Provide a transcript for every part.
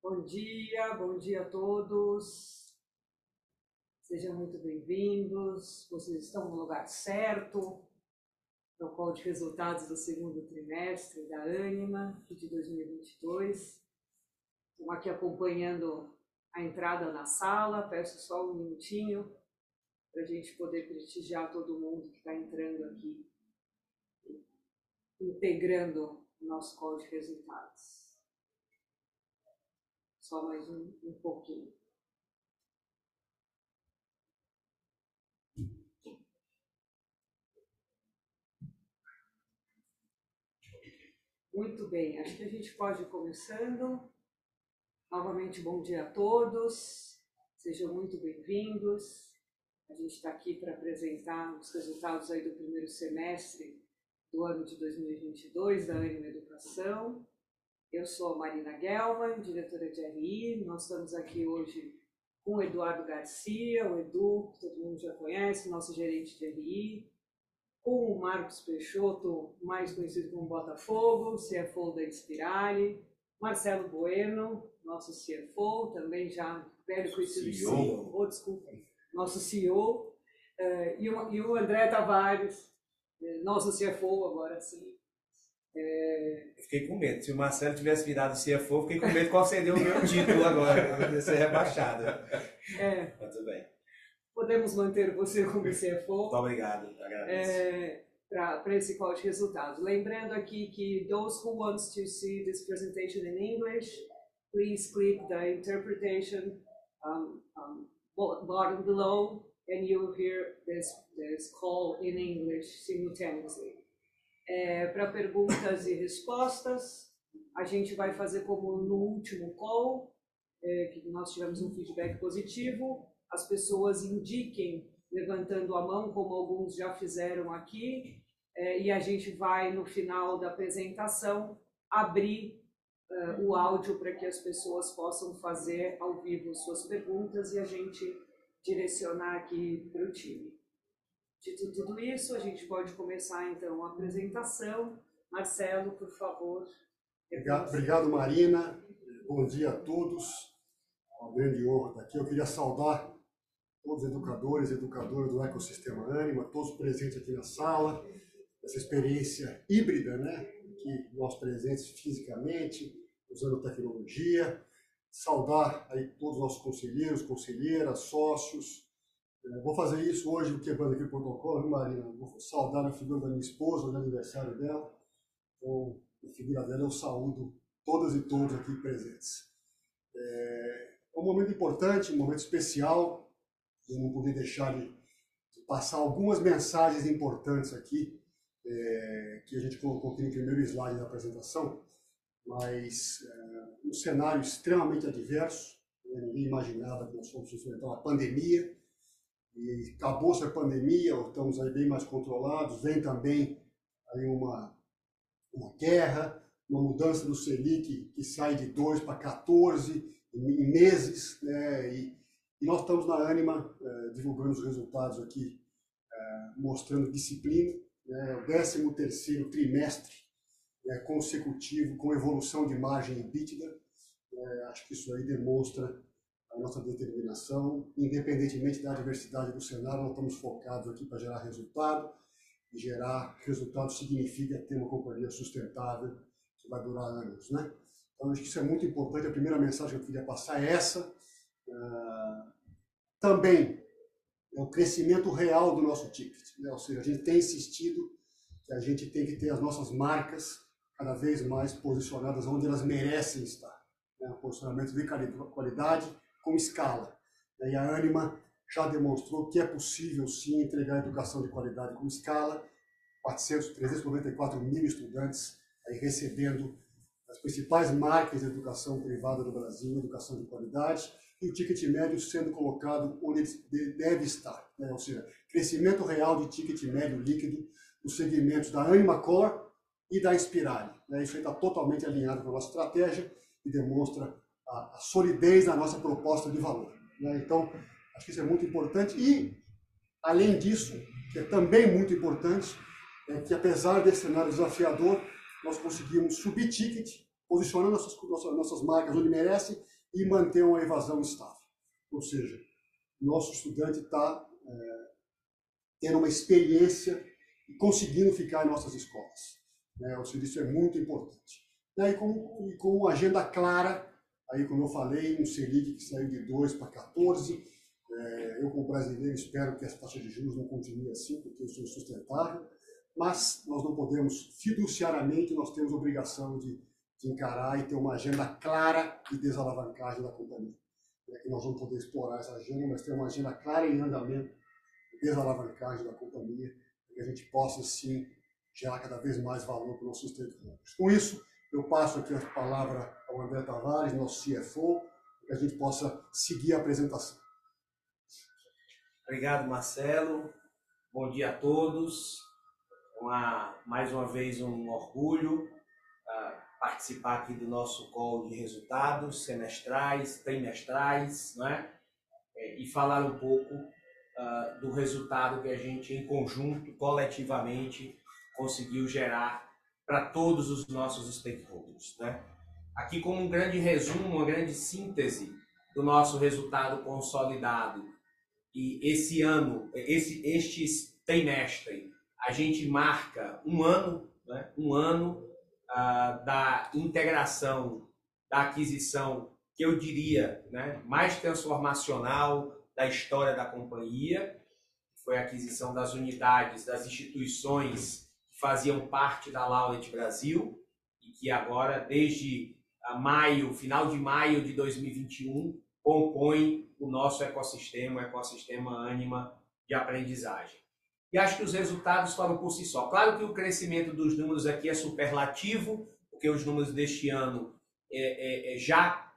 Bom dia, bom dia a todos. Sejam muito bem-vindos. Vocês estão no lugar certo. É o call de resultados do segundo trimestre da Anima de 2022. Estamos aqui acompanhando a entrada na sala. Peço só um minutinho para a gente poder prestigiar todo mundo que está entrando aqui, integrando o nosso call de resultados. Só mais um, um pouquinho. Muito bem, acho que a gente pode ir começando. Novamente, bom dia a todos, sejam muito bem-vindos. A gente está aqui para apresentar os resultados aí do primeiro semestre do ano de 2022 da Anima Educação. Eu sou a Marina Gelman, diretora de RI. Nós estamos aqui hoje com o Eduardo Garcia, o Edu, que todo mundo já conhece, nosso gerente de RI, com o Marcos Peixoto, mais conhecido como Botafogo, CFO da Inspirale, Marcelo Bueno, nosso CFO, também já velho conhecido CEO, oh, desculpa, nosso CEO, eh, e, o, e o André Tavares, eh, nosso CFO agora sim. É... Eu fiquei com medo. Se o Marcelo tivesse virado CFO, fiquei com medo qual seria o meu título agora. Eu ia ser rebaixado. É. Mas tudo bem. Podemos manter você como CFO. Muito obrigado. Agradeço. É, para esse call de resultados. Lembrando aqui que those who want to see this presentation in English, please click the interpretation um, um, button below and you will hear this, this call in English simultaneously. É, Para perguntas e respostas, a gente vai fazer como no último call, é, que nós tivemos um feedback positivo, as pessoas indiquem levantando a mão, como alguns já fizeram aqui, é, e a gente vai, no final da apresentação, abrir uh, o áudio para que as pessoas possam fazer ao vivo suas perguntas e a gente direcionar aqui para o time. Dito tudo isso, a gente pode começar então a apresentação. Marcelo, por favor. Obrigado, obrigado Marina. Bom dia a todos. É uma grande honra estar aqui. Eu queria saudar todos os educadores e educadoras do ecossistema Anima, todos presentes aqui na sala, essa experiência híbrida, né? Que nós presentes fisicamente, usando tecnologia, saudar aí todos os nossos conselheiros, conselheiras, sócios. É, vou fazer isso hoje, quebrando aqui o protocolo, viu, Marina? Vou saudar a figura da minha esposa, no aniversário dela. Então, a figura dela eu saúdo todas e todos aqui presentes. É, é um momento importante, um momento especial. Eu não podia deixar de passar algumas mensagens importantes aqui, é, que a gente colocou aqui no primeiro slide da apresentação mas é, um cenário extremamente adverso. Né? Ninguém imaginava que nós fôssemos enfrentar uma pandemia. E acabou-se a pandemia, estamos aí bem mais controlados. Vem também aí uma, uma guerra, uma mudança do Selic que sai de 2 para 14 em meses. Né? E, e, nós estamos na Anima é, divulgando os resultados aqui, é, mostrando disciplina. Né? O 13 terceiro trimestre é, consecutivo com evolução de margem EBITDA. É, acho que isso aí demonstra a nossa determinação, independentemente da diversidade do cenário, nós estamos focados aqui para gerar resultado, e gerar resultado significa ter uma companhia sustentável que vai durar anos, né? Então, acho que isso é muito importante. A primeira mensagem que eu queria passar é essa. Uh, também é o crescimento real do nosso ticket, né? ou seja, a gente tem insistido que a gente tem que ter as nossas marcas cada vez mais posicionadas onde elas merecem estar. Né? Posicionamento de qualidade com escala. E a Anima já demonstrou que é possível sim entregar educação de qualidade com escala. 400, 394 mil estudantes aí recebendo as principais marcas de educação privada do Brasil, educação de qualidade, e o ticket médio sendo colocado onde ele deve estar. Né? Ou seja, crescimento real de ticket médio líquido nos segmentos da Anima Core e da Inspirare. Né? Isso está totalmente alinhado com a nossa estratégia e demonstra a, a solidez da nossa proposta de valor. Né? Então, acho que isso é muito importante. E, além disso, que é também muito importante, é que apesar desse cenário desafiador, nós conseguimos subir ticket posicionando nossas, nossas, nossas marcas onde merece e manter uma evasão estável. Ou seja, nosso estudante está é, tendo uma experiência e conseguindo ficar em nossas escolas. Né? Ou seja, isso é muito importante. E com, e com agenda clara, aí como eu falei, um Selic que saiu de 2 para 14, é, eu como brasileiro espero que essa taxa de juros não continue assim, porque isso é insustentável, mas nós não podemos, fiduciariamente, nós temos obrigação de, de encarar e ter uma agenda clara de desalavancagem da companhia é que nós vamos poder explorar essa agenda, mas ter uma agenda clara em andamento, desalavancagem da companhia, para que a gente possa, sim, gerar cada vez mais valor para os nossos stakeholders. Com isso, eu passo aqui a palavra ao André Tavares, nosso CFO, que a gente possa seguir a apresentação. Obrigado, Marcelo. Bom dia a todos. Uma, mais uma vez um orgulho uh, participar aqui do nosso call de resultados semestrais, trimestrais, né? e falar um pouco uh, do resultado que a gente, em conjunto, coletivamente, conseguiu gerar para todos os nossos stakeholders. Né? Aqui, como um grande resumo, uma grande síntese do nosso resultado consolidado. E esse ano, esse, este trimestre, a gente marca um ano, né? um ano uh, da integração, da aquisição, que eu diria né, mais transformacional da história da companhia, foi a aquisição das unidades, das instituições que faziam parte da Laulet Brasil e que agora, desde maio, final de maio de 2021, compõe o nosso ecossistema, o ecossistema Anima de aprendizagem e acho que os resultados falam por si só. Claro que o crescimento dos números aqui é superlativo, porque os números deste ano é, é, é já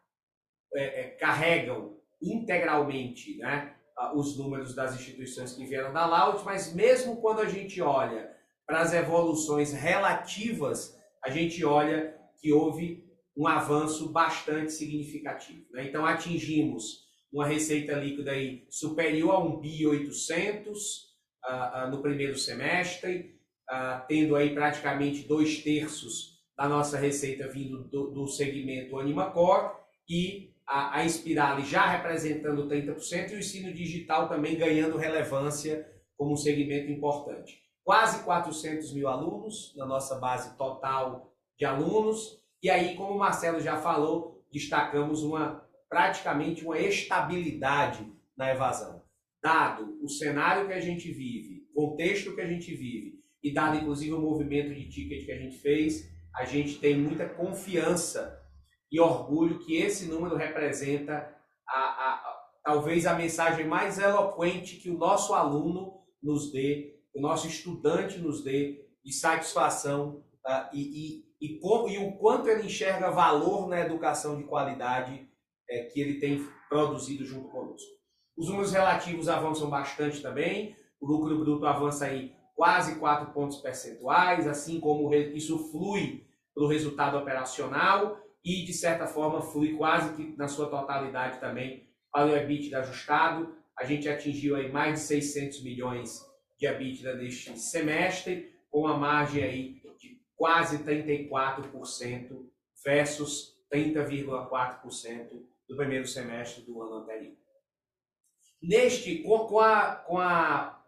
é, é, carregam integralmente né, os números das instituições que vieram da Laut, mas mesmo quando a gente olha para as evoluções relativas, a gente olha que houve um avanço bastante significativo. Né? Então atingimos uma receita líquida aí superior a 1 bi 800 uh, no primeiro semestre, uh, tendo aí praticamente dois terços da nossa receita vindo do, do segmento Animacor e a, a já representando 30% e o ensino digital também ganhando relevância como um segmento importante. Quase 400 mil alunos na nossa base total de alunos e aí, como o Marcelo já falou, destacamos uma praticamente uma estabilidade na evasão. Dado o cenário que a gente vive, contexto que a gente vive, e dado inclusive o movimento de ticket que a gente fez, a gente tem muita confiança e orgulho que esse número representa a, a, a, talvez a mensagem mais eloquente que o nosso aluno nos dê, o nosso estudante nos dê de satisfação uh, e, e, e, com, e, o quanto ele enxerga valor na educação de qualidade é, que ele tem produzido junto conosco. Os números relativos avançam bastante também. O lucro bruto avança aí quase 4 pontos percentuais, assim como isso flui para o resultado operacional e, de certa forma, flui quase que na sua totalidade também para o EBITDA ajustado. A gente atingiu aí mais de 600 milhões de EBITDA neste semestre, com a margem aí quase 34% versus 30,4% do primeiro semestre do ano anterior. Neste, com, a, com a,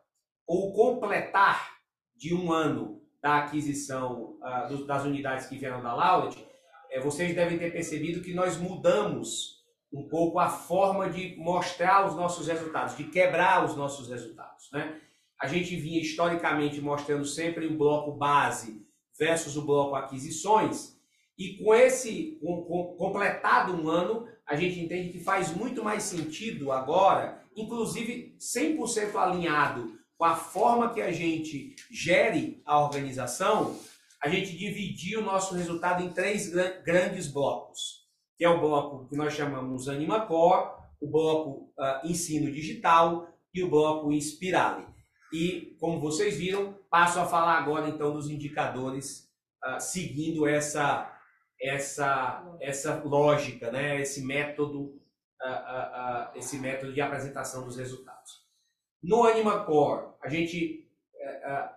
o completar de um ano da aquisição uh, do, das unidades que vieram da Laulet, é, vocês devem ter percebido que nós mudamos um pouco a forma de mostrar os nossos resultados, de quebrar os nossos resultados. Né? A gente vinha historicamente mostrando sempre o bloco base versus o bloco aquisições, e com esse com, com, completado um ano, a gente entende que faz muito mais sentido agora inclusive 100% alinhado com a forma que a gente gere a organização, a gente dividir o nosso resultado em três grandes blocos, que é o bloco que nós chamamos Anima Core, o bloco uh, Ensino Digital e o bloco Inspirale. E, como vocês viram, passo a falar agora então dos indicadores uh, seguindo essa, essa, essa lógica, né? esse método uh, uh, esse método de apresentação dos resultados. No Anima Core, a gente uh,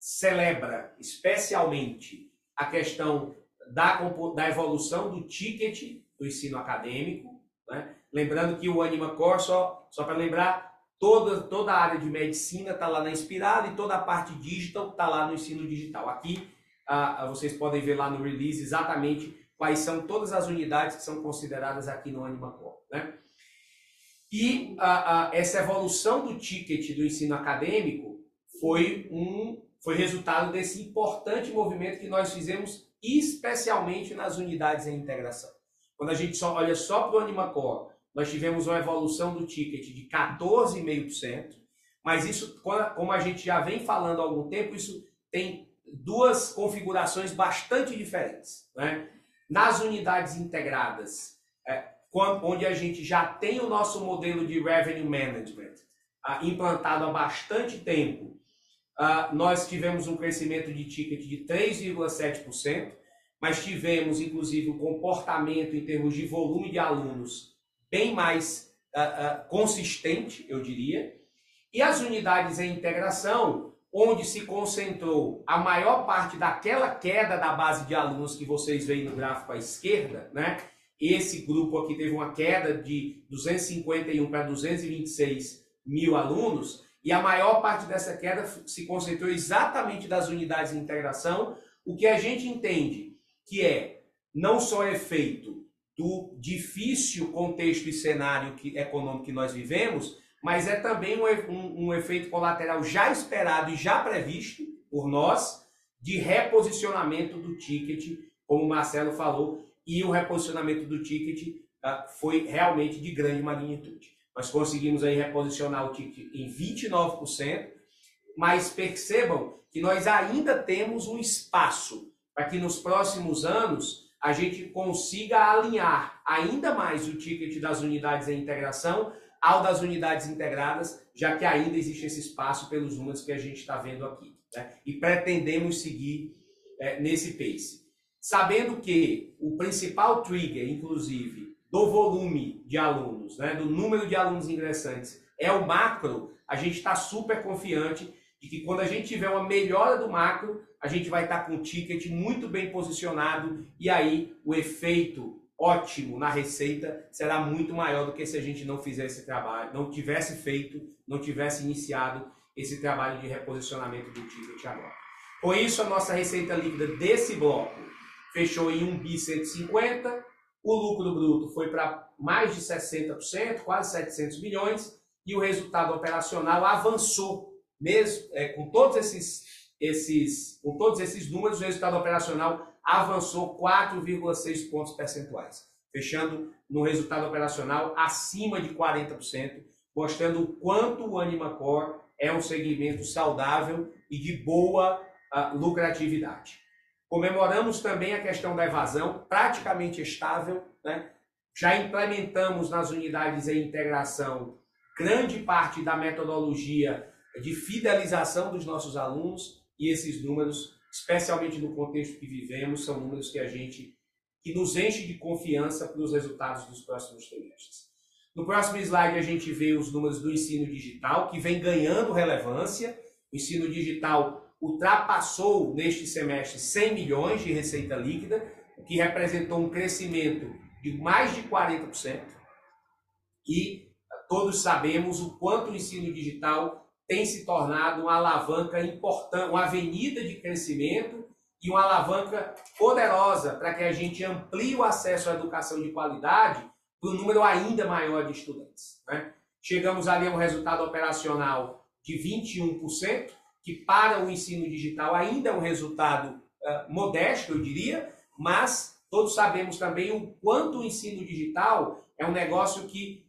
celebra especialmente a questão da, da evolução do ticket do ensino acadêmico. Né? Lembrando que o Anima Core, só, só para lembrar, toda, toda a área de medicina está lá na Inspirada e toda a parte digital está lá no ensino digital. Aqui ah, vocês podem ver lá no release exatamente quais são todas as unidades que são consideradas aqui no Anima Core. Né? E ah, ah, essa evolução do ticket do ensino acadêmico foi um foi resultado desse importante movimento que nós fizemos especialmente nas unidades em integração. Quando a gente só olha só para o AnimaCore, nós tivemos uma evolução do ticket de 14,5%, mas isso, como a gente já vem falando há algum tempo, isso tem duas configurações bastante diferentes. Né? Nas unidades integradas, é, onde a gente já tem o nosso modelo de revenue management ah, implantado há bastante tempo, ah, nós tivemos um crescimento de ticket de 3,7%, mas tivemos, inclusive, um comportamento em termos de volume de alunos bem mais uh, uh, consistente, eu diria. E as unidades em integração, onde se concentrou a maior parte daquela queda da base de alunos que vocês veem no gráfico à esquerda, né? Esse grupo aqui teve uma queda de 251 para 226 mil alunos, e a maior parte dessa queda se concentrou exatamente das unidades de integração, o que a gente entende que é não só efeito do difícil contexto e cenário que, econômico que nós vivemos, mas é também um, um, um efeito colateral já esperado e já previsto por nós de reposicionamento do ticket, como o Marcelo falou, e o reposicionamento do ticket uh, foi realmente de grande magnitude. Nós conseguimos aí reposicionar o ticket em 29%, mas percebam que nós ainda temos um espaço para que nos próximos anos a gente consiga alinhar ainda mais o ticket das unidades em integração ao das unidades integradas, já que ainda existe esse espaço pelos números que a gente está vendo aqui. Né? E pretendemos seguir é, nesse pace. Sabendo que o principal trigger, inclusive, do volume de alunos, né, do número de alunos ingressantes, é o macro, a gente está super confiante de que quando a gente tiver uma melhora do macro, a gente vai estar com o ticket muito bem posicionado e aí o efeito ótimo na receita será muito maior do que se a gente não fizesse esse trabalho, não tivesse feito, não tivesse iniciado esse trabalho de reposicionamento do ticket agora. Com isso, a nossa receita líquida desse bloco fechou em 1 bi 150, o lucro bruto foi para mais de 60%, quase 700 milhões, e o resultado operacional avançou mesmo é, com todos esses, esses, com todos esses números, o resultado operacional avançou 4,6 pontos percentuais, fechando no resultado operacional acima de 40%, mostrando o quanto o AnimaCore é um segmento saudável e de boa uh, lucratividade. Comemoramos também a questão da evasão, praticamente estável. Né? Já implementamos nas unidades em integração grande parte da metodologia de fidelização dos nossos alunos e esses números, especialmente no contexto que vivemos, são números que a gente que nos enche de confiança para os resultados dos próximos trimestres. No próximo slide a gente vê os números do ensino digital que vem ganhando relevância. O ensino digital ultrapassou neste semestre 100 milhões de receita líquida, o que representou um crescimento de mais de 40%. E todos sabemos o quanto o ensino digital tem se tornado uma alavanca importante, uma avenida de crescimento e uma alavanca poderosa para que a gente amplie o acesso à educação de qualidade para um número ainda maior de estudantes. Né? Chegamos ali a um resultado operacional de 21%, que para o ensino digital ainda é um resultado uh, modesto, eu diria, mas todos sabemos também o quanto o ensino digital é um negócio que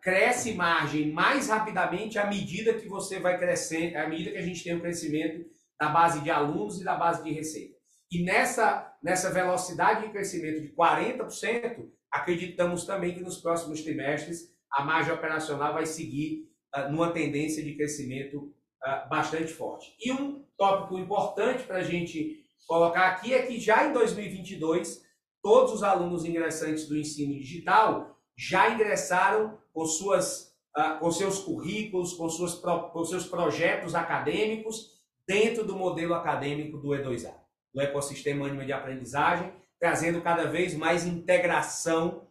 cresce margem mais rapidamente à medida que você vai crescer, à medida que a gente tem o crescimento da base de alunos e da base de receita. E nessa, nessa velocidade de crescimento de 40%, acreditamos também que nos próximos trimestres a margem operacional vai seguir uh, numa tendência de crescimento uh, bastante forte. E um tópico importante para a gente colocar aqui é que já em 2022, todos os alunos ingressantes do ensino digital já ingressaram com, suas, uh, com seus currículos, com, suas, com seus projetos acadêmicos dentro do modelo acadêmico do E2A, do ecossistema ânima de aprendizagem, trazendo cada vez mais integração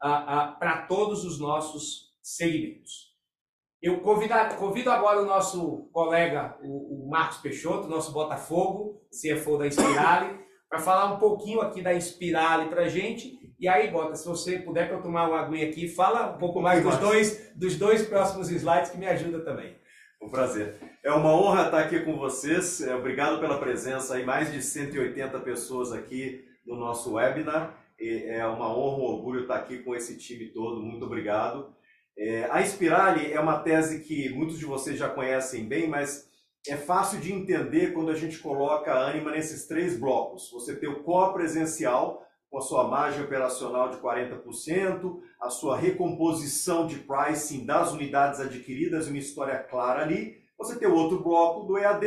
para todos os nossos segmentos. Eu convido, convido agora o nosso colega, o, o Marcos Peixoto, nosso Botafogo, CFO da Inspirale, para falar um pouquinho aqui da Inspirale para a gente. E aí, Bota, se você puder para eu tomar uma aguinha aqui, fala um pouco mais dos dois, dos dois próximos slides que me ajuda também. Um prazer. É uma honra estar aqui com vocês. É, obrigado pela presença aí, mais de 180 pessoas aqui no nosso webinar. É uma honra, um orgulho estar aqui com esse time todo. Muito obrigado. É, a Spirale é uma tese que muitos de vocês já conhecem bem, mas é fácil de entender quando a gente coloca a Anima nesses três blocos. Você tem o core presencial, com a sua margem operacional de 40%, a sua recomposição de pricing das unidades adquiridas, uma história clara ali. Você tem o outro bloco do EAD,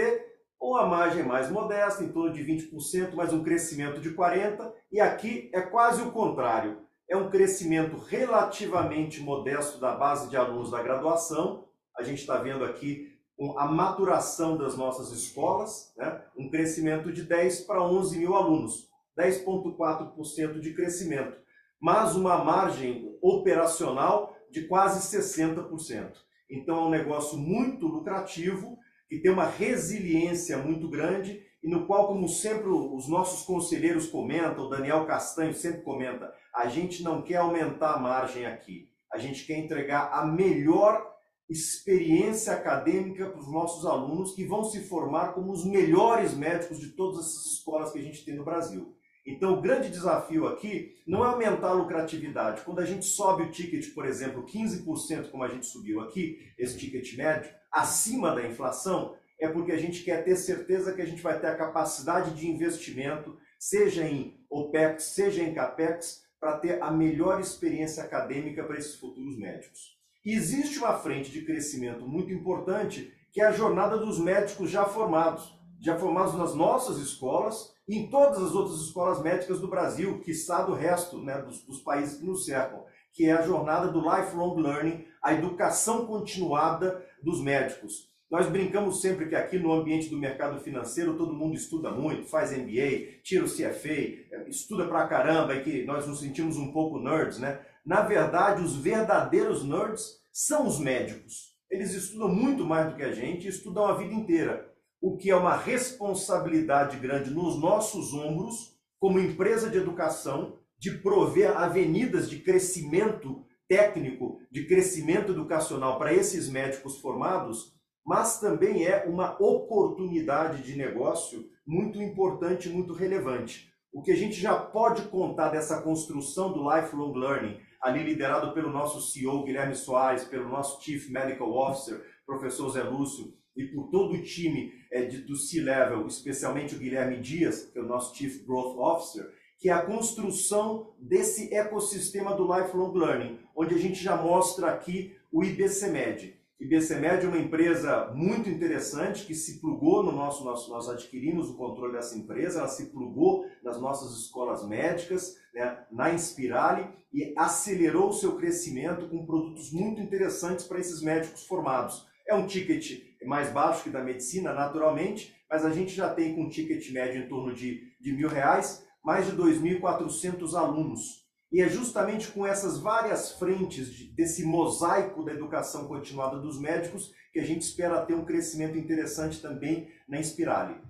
com a margem mais modesta, em torno de 20%, mas um crescimento de 40%, e aqui é quase o contrário. É um crescimento relativamente modesto da base de alunos da graduação. A gente está vendo aqui a maturação das nossas escolas, né? um crescimento de 10 para 11 mil alunos. 10,4% de crescimento, mas uma margem operacional de quase 60%. Então é um negócio muito lucrativo, que tem uma resiliência muito grande e no qual, como sempre os nossos conselheiros comentam, o Daniel Castanho sempre comenta, a gente não quer aumentar a margem aqui. A gente quer entregar a melhor experiência acadêmica para os nossos alunos que vão se formar como os melhores médicos de todas essas escolas que a gente tem no Brasil. Então, o grande desafio aqui não é aumentar a lucratividade. Quando a gente sobe o ticket, por exemplo, 15%, como a gente subiu aqui, esse ticket médio, acima da inflação, é porque a gente quer ter certeza que a gente vai ter a capacidade de investimento, seja em OPEX, seja em CAPEX, para ter a melhor experiência acadêmica para esses futuros médicos. E existe uma frente de crescimento muito importante, que é a jornada dos médicos já formados, já formados nas nossas escolas, em todas as outras escolas médicas do Brasil, que está do resto né, dos, dos países que nos cercam, que é a jornada do lifelong learning, a educação continuada dos médicos. Nós brincamos sempre que aqui no ambiente do mercado financeiro todo mundo estuda muito, faz MBA, tira o CFA, estuda pra caramba e que nós nos sentimos um pouco nerds, né? Na verdade, os verdadeiros nerds são os médicos. Eles estudam muito mais do que a gente estudam a vida inteira o que é uma responsabilidade grande nos nossos ombros, como empresa de educação, de prover avenidas de crescimento técnico, de crescimento educacional para esses médicos formados, mas também é uma oportunidade de negócio muito importante, muito relevante. O que a gente já pode contar dessa construção do lifelong learning, ali liderado pelo nosso CEO Guilherme Soares, pelo nosso Chief Medical Officer, professor Zé Lúcio, e por todo o time é, de, do C-Level, especialmente o Guilherme Dias, que é o nosso Chief Growth Officer, que é a construção desse ecossistema do Lifelong Learning, onde a gente já mostra aqui o IBCMed. IBCMed é uma empresa muito interessante que se plugou no nosso, nosso nós adquirimos o controle dessa empresa, ela se plugou nas nossas escolas médicas, né, na Inspirale e acelerou o seu crescimento com produtos muito interessantes para esses médicos formados. É um ticket mais baixo que da medicina, naturalmente, mas a gente já tem com um ticket médio em torno de, de mil reais, mais de 2.400 alunos. E é justamente com essas várias frentes de, desse mosaico da educação continuada dos médicos que a gente espera ter um crescimento interessante também na Inspirale.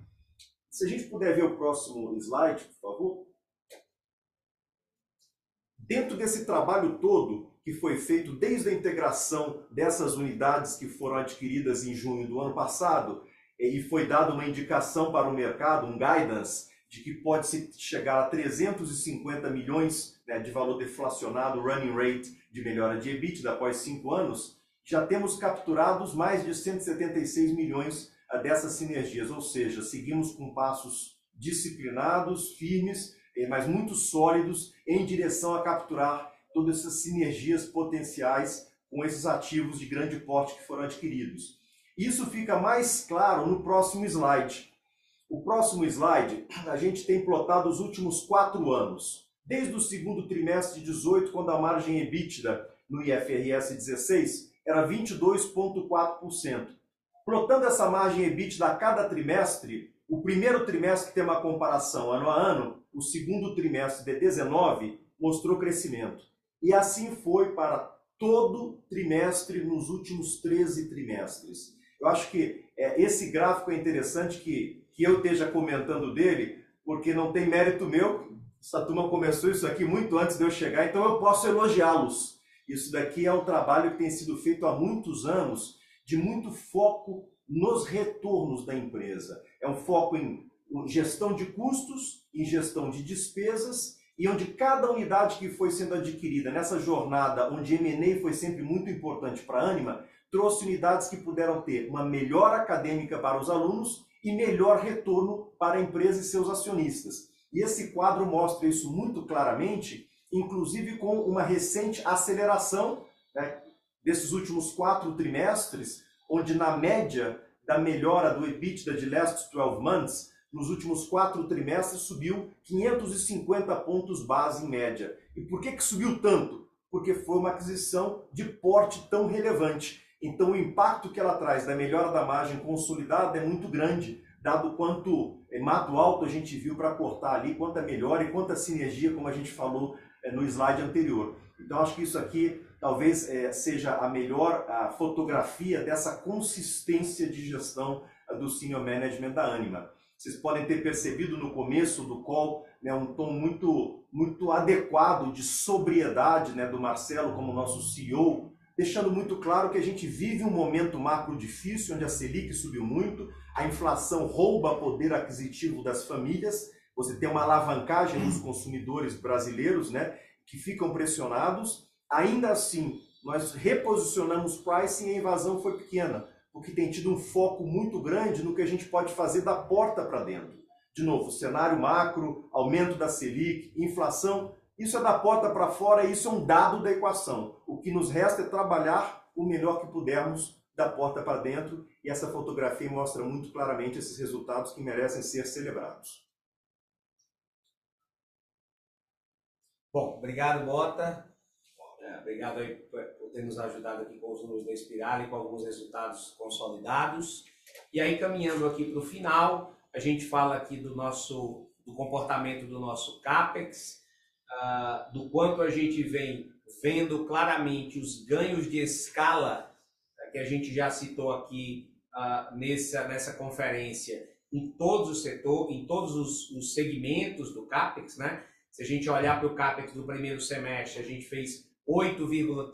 Se a gente puder ver o próximo slide, por favor. Dentro desse trabalho todo, que foi feito desde a integração dessas unidades que foram adquiridas em junho do ano passado, e foi dada uma indicação para o mercado, um guidance, de que pode se chegar a 350 milhões né, de valor deflacionado, running rate de melhora de EBITDA após cinco anos, já temos capturados mais de 176 milhões ah, dessas sinergias, ou seja, seguimos com passos disciplinados, firmes, eh, mas muito sólidos em direção a capturar todas essas sinergias potenciais com esses ativos de grande porte que foram adquiridos. Isso fica mais claro no próximo slide. O próximo slide, a gente tem plotado os últimos quatro anos. Desde o segundo trimestre de 18, quando a margem EBITDA no IFRS 16 era 22,4%. Plotando essa margem EBITDA a cada trimestre, o primeiro trimestre que tem uma comparação ano a ano, o segundo trimestre de 19 mostrou crescimento. E assim foi para todo trimestre nos últimos 13 trimestres. Eu acho que é, esse gráfico é interessante que, que eu esteja comentando dele, porque não tem mérito meu. Essa turma começou isso aqui muito antes de eu chegar, então eu posso elogiá-los. Isso daqui é um trabalho que tem sido feito há muitos anos, de muito foco nos retornos da empresa. É um foco em gestão de custos, em gestão de despesas e onde cada unidade que foi sendo adquirida nessa jornada, onde M&A foi sempre muito importante para a Anima, trouxe unidades que puderam ter uma melhor acadêmica para os alunos e melhor retorno para a empresa e seus acionistas. E esse quadro mostra isso muito claramente, inclusive com uma recente aceleração né, desses últimos quatro trimestres, onde na média da melhora do EBITDA de last 12 months, nos últimos quatro trimestres subiu 550 pontos base em média. E por que, que subiu tanto? Porque foi uma aquisição de porte tão relevante. Então o impacto que ela traz da melhora da margem consolidada é muito grande, dado quanto mato alto a gente viu para cortar ali, quanta melhora e quanta sinergia, como a gente falou é, no slide anterior. Então acho que isso aqui talvez é, seja a melhor a fotografia dessa consistência de gestão do senior management da Anima. Vocês podem ter percebido no começo do call né, um tom muito, muito adequado de sobriedade né, do Marcelo como nosso CEO, deixando muito claro que a gente vive um momento macro difícil, onde a Selic subiu muito, a inflação rouba poder aquisitivo das famílias, você tem uma alavancagem dos consumidores brasileiros né, que ficam pressionados. Ainda assim, nós reposicionamos pricing e a invasão foi pequena porque tem tido um foco muito grande no que a gente pode fazer da porta para dentro. De novo, cenário macro, aumento da Selic, inflação, isso é da porta para fora, isso é um dado da equação. O que nos resta é trabalhar o melhor que pudermos da porta para dentro, e essa fotografia mostra muito claramente esses resultados que merecem ser celebrados. Bom, obrigado, Bota. Obrigado aí por ter nos ajudado aqui com os números da Espiral e com alguns resultados consolidados. E aí, caminhando aqui para o final, a gente fala aqui do nosso do comportamento do nosso CAPEX, uh, do quanto a gente vem vendo claramente os ganhos de escala uh, que a gente já citou aqui uh, nessa, nessa conferência em todos os setores, em todos os, os segmentos do CAPEX, né? Se a gente olhar para o CAPEX do primeiro semestre, a gente fez 8,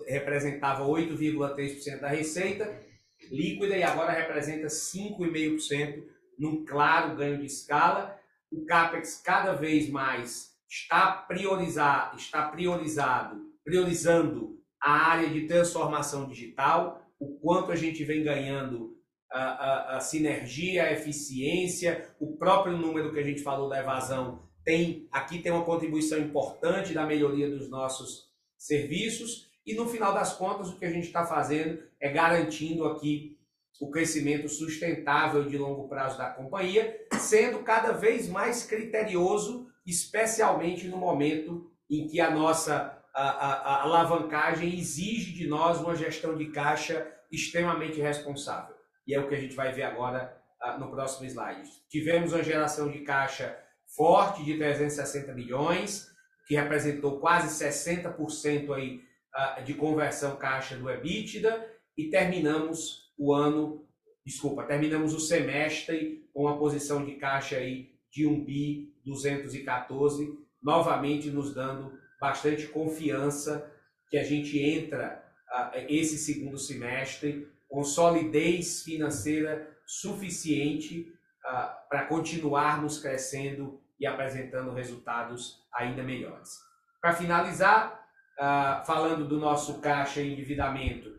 representava 8,3% da receita líquida e agora representa 5,5% num claro ganho de escala. O CAPEX cada vez mais está priorizar, está priorizado, priorizando a área de transformação digital, o quanto a gente vem ganhando a, a, a, sinergia, a eficiência, o próprio número que a gente falou da evasão tem aqui tem uma contribuição importante da melhoria dos nossos serviços e no final das contas o que a gente está fazendo é garantindo aqui o crescimento sustentável de longo prazo da companhia, sendo cada vez mais criterioso, especialmente no momento em que a nossa a, a, a alavancagem exige de nós uma gestão de caixa extremamente responsável. E é o que a gente vai ver agora uh, no próximo slide. Tivemos uma geração de caixa forte de 360 milhões, que representou quase 60% aí, uh, de conversão caixa do EBITDA, e terminamos o ano, desculpa, terminamos o semestre com uma posição de caixa aí de 1 bi 214, novamente nos dando bastante confiança que a gente entra uh, esse segundo semestre com solidez financeira suficiente uh, para continuarmos crescendo e apresentando resultados ainda melhores. Para finalizar, uh, falando do nosso caixa e endividamento,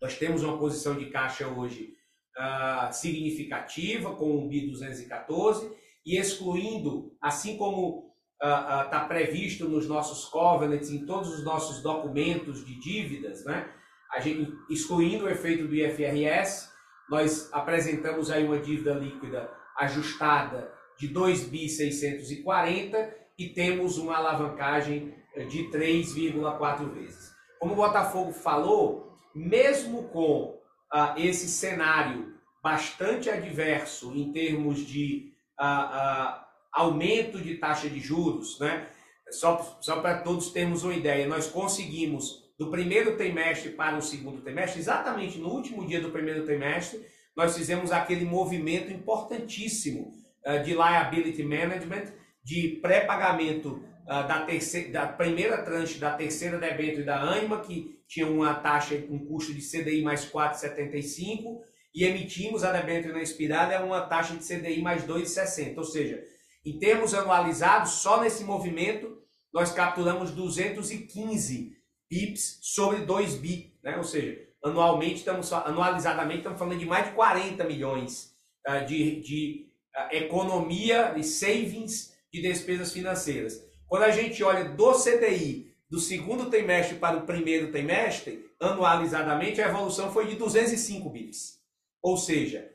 nós temos uma posição de caixa hoje uh, significativa, com o BI 214, e excluindo, assim como está uh, previsto nos nossos covenants, em todos os nossos documentos de dívidas, né? a gente, excluindo o efeito do IFRS, nós apresentamos aí uma dívida líquida ajustada de 2 bi 640 e temos uma alavancagem eh, de 3,4 vezes. Como o Botafogo falou, mesmo com ah, esse cenário bastante adverso em termos de ah, ah, aumento de taxa de juros, né? Só, só para todos termos uma ideia, nós conseguimos do primeiro trimestre para o segundo trimestre, exatamente no último dia do primeiro trimestre, nós fizemos aquele movimento importantíssimo de liability management, de pré-pagamento uh, da, da primeira tranche da terceira debênture da ANIMA, que tinha uma taxa, um custo de CDI mais 4,75, e emitimos a debênture na expirada uma taxa de CDI mais 2,60. Ou seja, em termos anualizados, só nesse movimento, nós capturamos 215 pips sobre 2 bi, né? ou seja, anualmente estamos anualizadamente estamos falando de mais de 40 milhões uh, de, de economia e savings de despesas financeiras. Quando a gente olha do CDI do segundo trimestre para o primeiro trimestre, anualizadamente a evolução foi de 205 bips. Ou seja,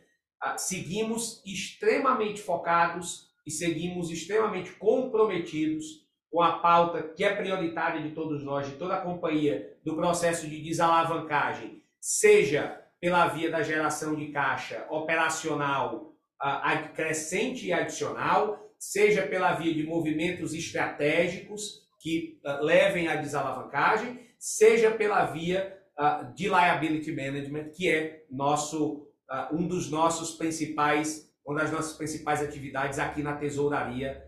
seguimos extremamente focados e seguimos extremamente comprometidos com a pauta que é prioritária de todos nós, de toda a companhia, do processo de desalavancagem, seja pela via da geração de caixa operacional crescente e adicional, seja pela via de movimentos estratégicos que uh, levem à desalavancagem, seja pela via uh, de liability management, que é nosso, um dos nossos principais, uma das nossas principais atividades aqui na tesouraria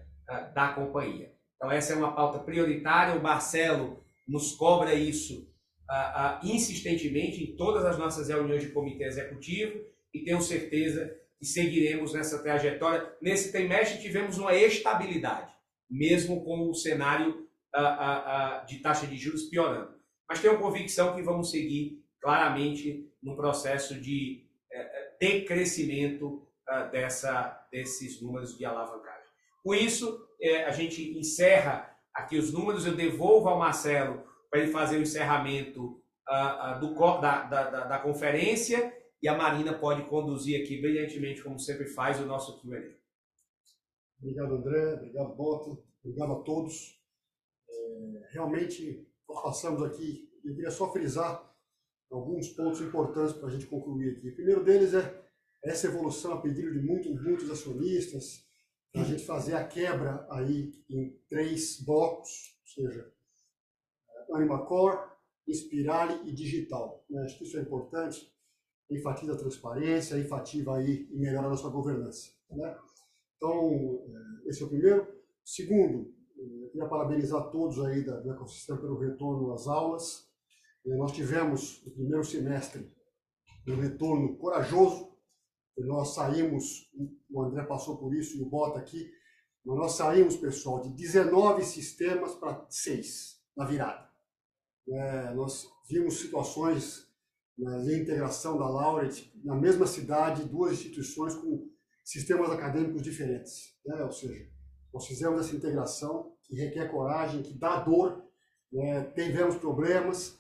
da companhia. Então, essa é uma pauta prioritária. O Marcelo nos cobra isso insistentemente em todas as nossas reuniões de comitê executivo e tenho certeza que seguiremos nessa trajetória. Nesse trimestre tivemos uma estabilidade, mesmo com o cenário uh, de taxa de juros piorando. Mas tenho convicção que vamos seguir claramente no processo de eh, decrescimento dessa, desses números de alavancagem. Com isso, é, a gente encerra aqui os números, eu devolvo ao Marcelo para ele fazer o encerramento do, da, da, da, conferência e a Marina pode conduzir aqui brilhantemente, como sempre faz, o nosso Q&A. Obrigado, André. Obrigado, Boto. Obrigado a todos. É, realmente, nós passamos aqui, eu queria só frisar alguns pontos importantes para a gente concluir aqui. O primeiro deles é essa evolução a pedido de muitos, muitos acionistas, a gente fazer a quebra aí em três blocos, ou seja, Anima Core, Inspirale e Digital. Né? Acho que isso é importante, enfatiza a transparência, enfatiza aí e melhora a nossa governança. Né? Então, é, esse é o primeiro. Segundo, eu queria parabenizar todos aí do ecossistema pelo retorno às aulas. É, nós tivemos, no primeiro semestre, um retorno corajoso, nós saímos, o André passou por isso e o Bota aqui, nós saímos, pessoal, de 19 sistemas para 6 na virada. É, nós vimos situações na integração da Laureate na mesma cidade, duas instituições com sistemas acadêmicos diferentes. Né? Ou seja, nós fizemos essa integração que requer coragem, que dá dor, né? tivemos problemas,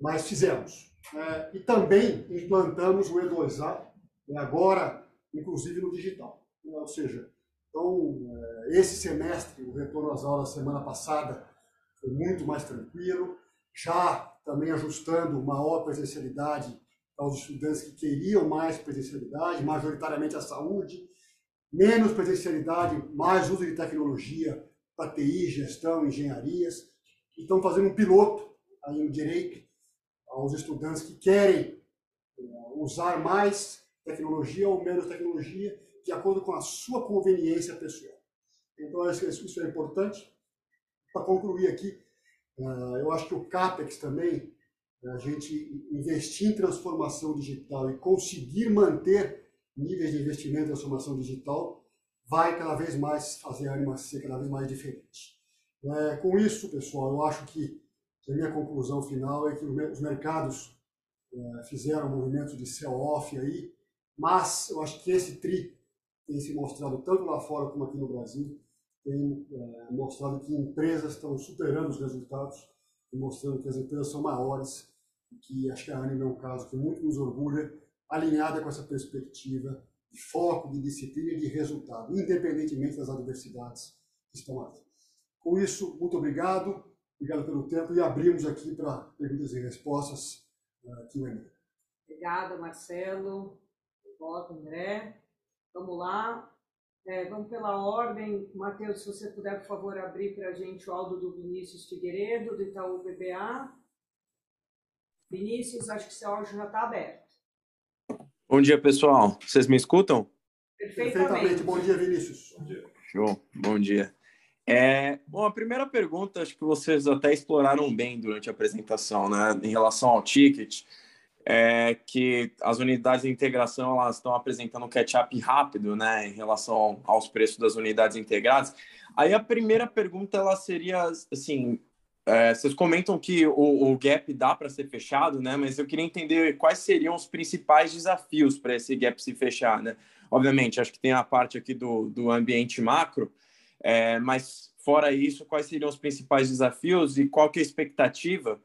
mas fizemos. É, e também implantamos o E2A, e agora, inclusive no digital. Ou seja, então, eh, esse semestre, o retorno às aulas semana passada foi muito mais tranquilo, já também ajustando maior presencialidade para os estudantes que queriam mais presencialidade, majoritariamente a saúde, menos presencialidade, mais uso de tecnologia para TI, gestão, engenharias. E estão fazendo um piloto aí no direito aos estudantes que querem eh, usar mais tecnologia ou menos tecnologia, de acordo com a sua conveniência pessoal. Então, isso é importante. Para concluir aqui, eu acho que o CAPEX também, a gente investir em transformação digital e conseguir manter níveis de investimento em transformação digital, vai cada vez mais fazer a Anima ser cada vez mais diferente. Eh, com isso, pessoal, eu acho que a minha conclusão final é que os mercados eh, fizeram um movimento de sell-off aí, mas eu acho que esse TRI tem se mostrado tanto lá fora como aqui no Brasil, tem é, mostrado que empresas estão superando os resultados e mostrando que as empresas são maiores e que acho que a Anima é um caso que muito nos orgulha, alinhada com essa perspectiva de foco, de disciplina e de resultado, independentemente das adversidades que estão ali. Com isso, muito obrigado, obrigado pelo tempo e abrimos aqui para perguntas e respostas uh. Obrigada, Marcelo. Bota, André. Vamos lá. É, vamos pela ordem. Matheus, se você puder, por favor, abrir para a gente o áudio do Vinícius Figueiredo, do Itaú BBA. Vinícius, acho que seu áudio já está aberto. Bom dia, pessoal. Vocês me escutam? Perfeitamente. Perfeitamente. Bom dia, Vinícius. Bom dia. Show. Bom dia. É, bom, a primeira pergunta, acho que vocês até exploraram bem durante a apresentação, né, em relação ao ticket, é que as unidades de integração elas estão apresentando um catch-up rápido, né, em relação aos preços das unidades integradas. Aí a primeira pergunta ela seria assim, é, vocês comentam que o, o gap dá para ser fechado, né? Mas eu queria entender quais seriam os principais desafios para esse gap se fechar, né? Obviamente, acho que tem a parte aqui do, do ambiente macro, é, mas fora isso, quais seriam os principais desafios e qual que é a expectativa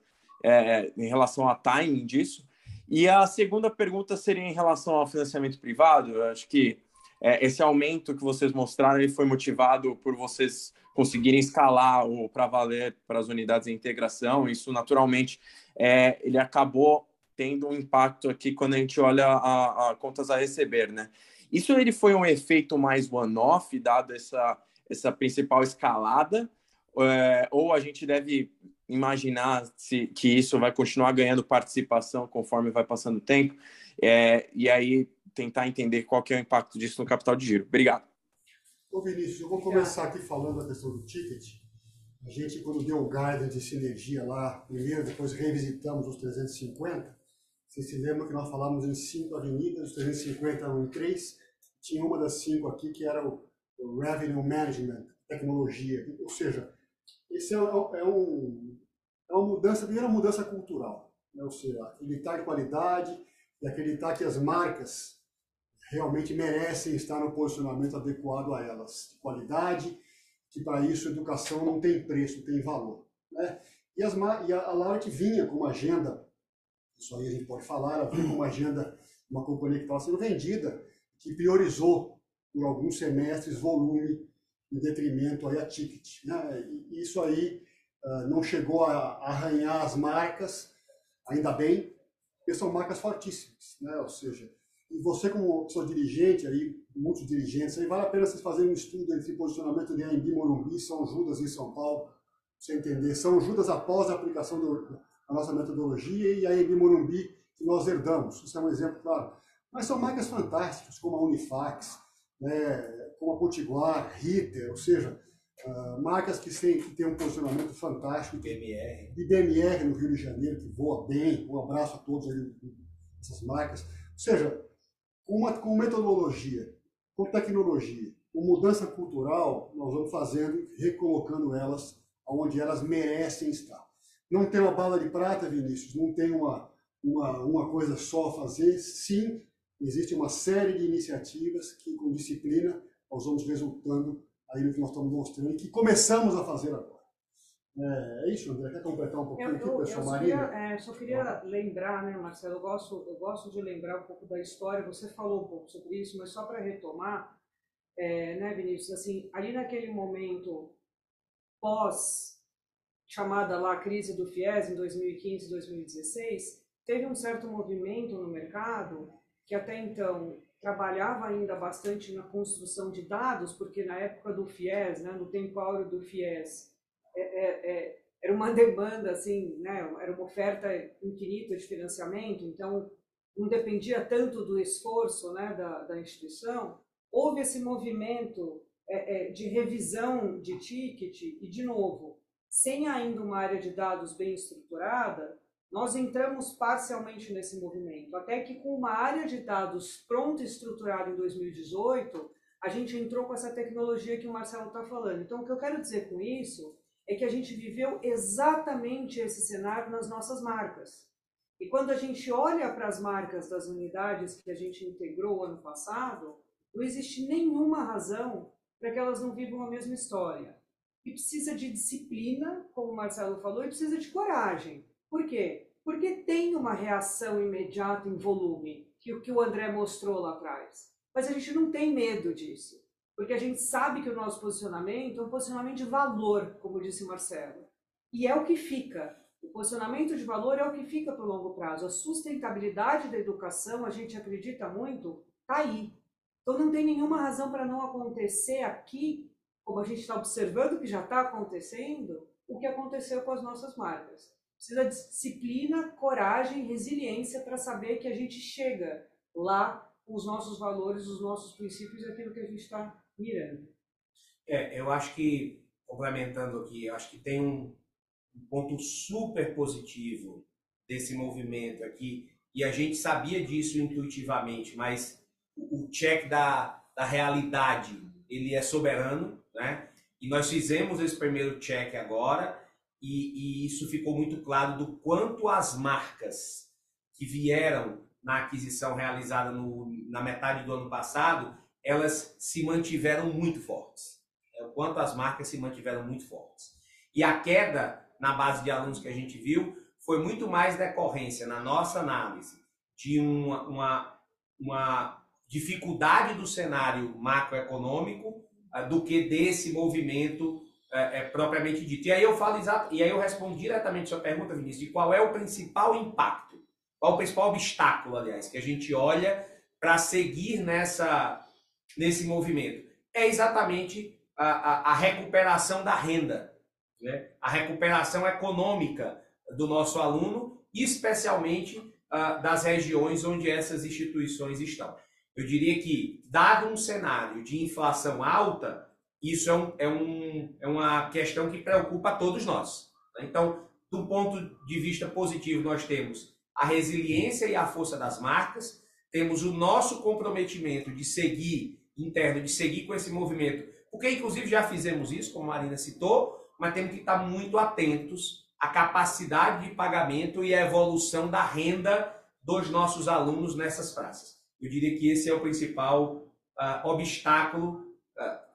é, em relação a timing disso? E a segunda pergunta seria em relação ao financiamento privado. Eu acho que é, esse aumento que vocês mostraram ele foi motivado por vocês conseguirem escalar o para valer para as unidades de integração. Isso naturalmente é, ele acabou tendo um impacto aqui quando a gente olha a, a contas a receber, né? Isso ele foi um efeito mais one-off, dado essa, essa principal escalada, é, ou a gente deve imaginar se, que isso vai continuar ganhando participação conforme vai passando o tempo, é, e aí tentar entender qual que é o impacto disso no capital de giro. Obrigado. Ô Vinícius, eu vou começar aqui falando da questão do ticket. A gente, quando deu o guidance de sinergia lá, primeiro, depois revisitamos os 350. Vocês se lembram que nós falamos em cinco avenidas, os 350 eram em três. Tinha uma das cinco aqui que era o, o Revenue Management, tecnologia. Ou seja, esse é, é, um, é uma mudança, primeiro uma mudança cultural. Né? Ou seja, acreditar em qualidade e acreditar que as marcas realmente merecem estar no posicionamento adequado a elas, de qualidade, que para isso educação não tem preço, tem valor. Né? E, as, e a, a Lauret vinha com uma agenda, isso aí a gente pode falar, ela vinha com uma agenda, uma companhia que estava sendo vendida, que priorizou por alguns semestres volume em detrimento aí a ticket. Né? E isso aí não chegou a, arranhar as marcas, ainda bem, porque são marcas fortíssimas, né? ou seja, e você como seu dirigente, aí, muitos dirigentes, aí vale a pena vocês fazerem um estudo entre posicionamento de AMB Morumbi, São Judas em São Paulo, você entender. São Judas após a aplicação da nossa metodologia e AMB Morumbi que nós herdamos. Isso é um exemplo claro. Mas são marcas fantásticas, como a Unifax, né, como a Potiguar, Ritter, ou seja, uh, marcas que têm, que têm um posicionamento fantástico. BMR. De BMR no Rio de Janeiro, que voa bem. Um abraço a todos aí, essas marcas. Ou seja, com, uma, com metodologia, com tecnologia, com mudança cultural, nós vamos fazendo, recolocando elas onde elas merecem estar. Não tem uma bala de prata, Vinícius, não tem uma, uma, uma coisa só a fazer. Sim, existe uma série de iniciativas que, com disciplina, nós vamos resultando aí no que nós estamos mostrando e que começamos a fazer agora. É, é, isso, André? Quer completar um pouquinho aqui, pessoal? Eu só queria, é, só queria lembrar, né, Marcelo? Eu gosto, eu gosto de lembrar um pouco da história. Você falou um pouco sobre isso, mas só para retomar, é, né, Vinícius? Assim, ali naquele momento pós chamada lá crise do FIES em 2015, 2016, teve um certo movimento no mercado que até então trabalhava ainda bastante na construção de dados, porque na época do FIES, né, no tempo áureo do FIES, é, é, é, era uma demanda, assim, né? era uma oferta infinita de financiamento, então não dependia tanto do esforço né, da, da instituição. Houve esse movimento é, é, de revisão de ticket e, de novo, sem ainda uma área de dados bem estruturada, nós entramos parcialmente nesse movimento, até que com uma área de dados pronta e estruturada em 2018, a gente entrou com essa tecnologia que o Marcelo está falando. Então, o que eu quero dizer com isso é que a gente viveu exatamente esse cenário nas nossas marcas. E quando a gente olha para as marcas das unidades que a gente integrou ano passado, não existe nenhuma razão para que elas não vivam a mesma história. E precisa de disciplina, como o Marcelo falou, e precisa de coragem. Por quê? Porque tem uma reação imediata em volume, que o que o André mostrou lá atrás. Mas a gente não tem medo disso porque a gente sabe que o nosso posicionamento é um posicionamento de valor, como disse Marcelo. E é o que fica. O posicionamento de valor é o que fica para o longo prazo. A sustentabilidade da educação, a gente acredita muito, está aí. Então não tem nenhuma razão para não acontecer aqui, como a gente está observando que já está acontecendo, o que aconteceu com as nossas marcas. Precisa de disciplina, coragem, resiliência para saber que a gente chega lá com os nossos valores, os nossos princípios e aquilo que a gente está mirando. É, eu acho que, complementando aqui, eu acho que tem um, ponto super positivo desse movimento aqui, e a gente sabia disso intuitivamente, mas o check da, da realidade, ele é soberano, né? E nós fizemos esse primeiro check agora, e, e isso ficou muito claro do quanto as marcas que vieram na aquisição realizada no, na metade do ano passado, elas se mantiveram muito fortes. É, o quanto as marcas se mantiveram muito fortes. E a queda na base de alunos que a gente viu foi muito mais decorrência, na nossa análise, de uma, uma, uma dificuldade do cenário macroeconômico uh, do que desse movimento uh, propriamente dito. E aí eu falo exato, e aí eu respondo diretamente a sua pergunta, Vinícius, de qual é o principal impacto, qual é o principal obstáculo, aliás, que a gente olha para seguir nessa, nesse movimento. É exatamente a, a, a recuperação da renda, né? a recuperação econômica do nosso aluno, especialmente uh, das regiões onde essas instituições estão. Eu diria que, dado um cenário de inflação alta, isso é, um, é, um, é uma questão que preocupa a todos nós. Né? Então, do ponto de vista positivo, nós temos a resiliência e a força das marcas, temos o nosso comprometimento de seguir, interno, de seguir com esse movimento, porque inclusive já fizemos isso, como a Marina citou, mas temos que estar muito atentos à capacidade de pagamento e à evolução da renda dos nossos alunos nessas praças. Eu diria que esse é o principal uh, obstáculo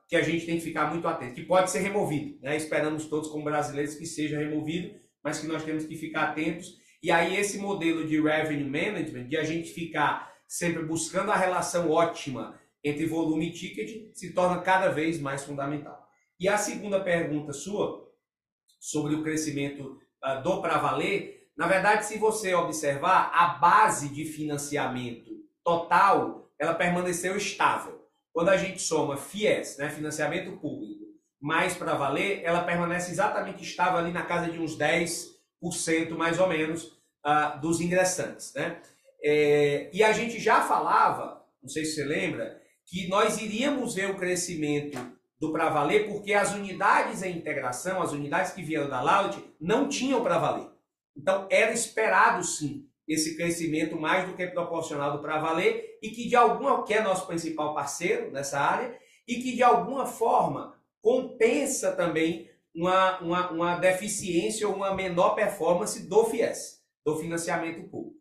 que a gente tem que ficar muito atento, que pode ser removido. Né? Esperamos todos, como brasileiros, que seja removido, mas que nós temos que ficar atentos. E aí, esse modelo de revenue management, de a gente ficar sempre buscando a relação ótima entre volume e ticket, se torna cada vez mais fundamental. E a segunda pergunta sua, sobre o crescimento uh, do para valer, na verdade, se você observar, a base de financiamento total, ela permaneceu estável. Quando a gente soma FIES, né, financiamento público, mais para valer, ela permanece exatamente estável ali na casa de uns 10% mais ou menos uh, dos ingressantes. Né? É, e a gente já falava, não sei se você lembra, que nós iríamos ver o crescimento do para valer porque as unidades em integração, as unidades que vieram da Laut, não tinham para valer. Então era esperado sim esse crescimento mais do que proporcional do para valer e que de alguma que é nosso principal parceiro nessa área e que de alguma forma compensa também uma, uma, uma deficiência ou uma menor performance do FIES, do financiamento público.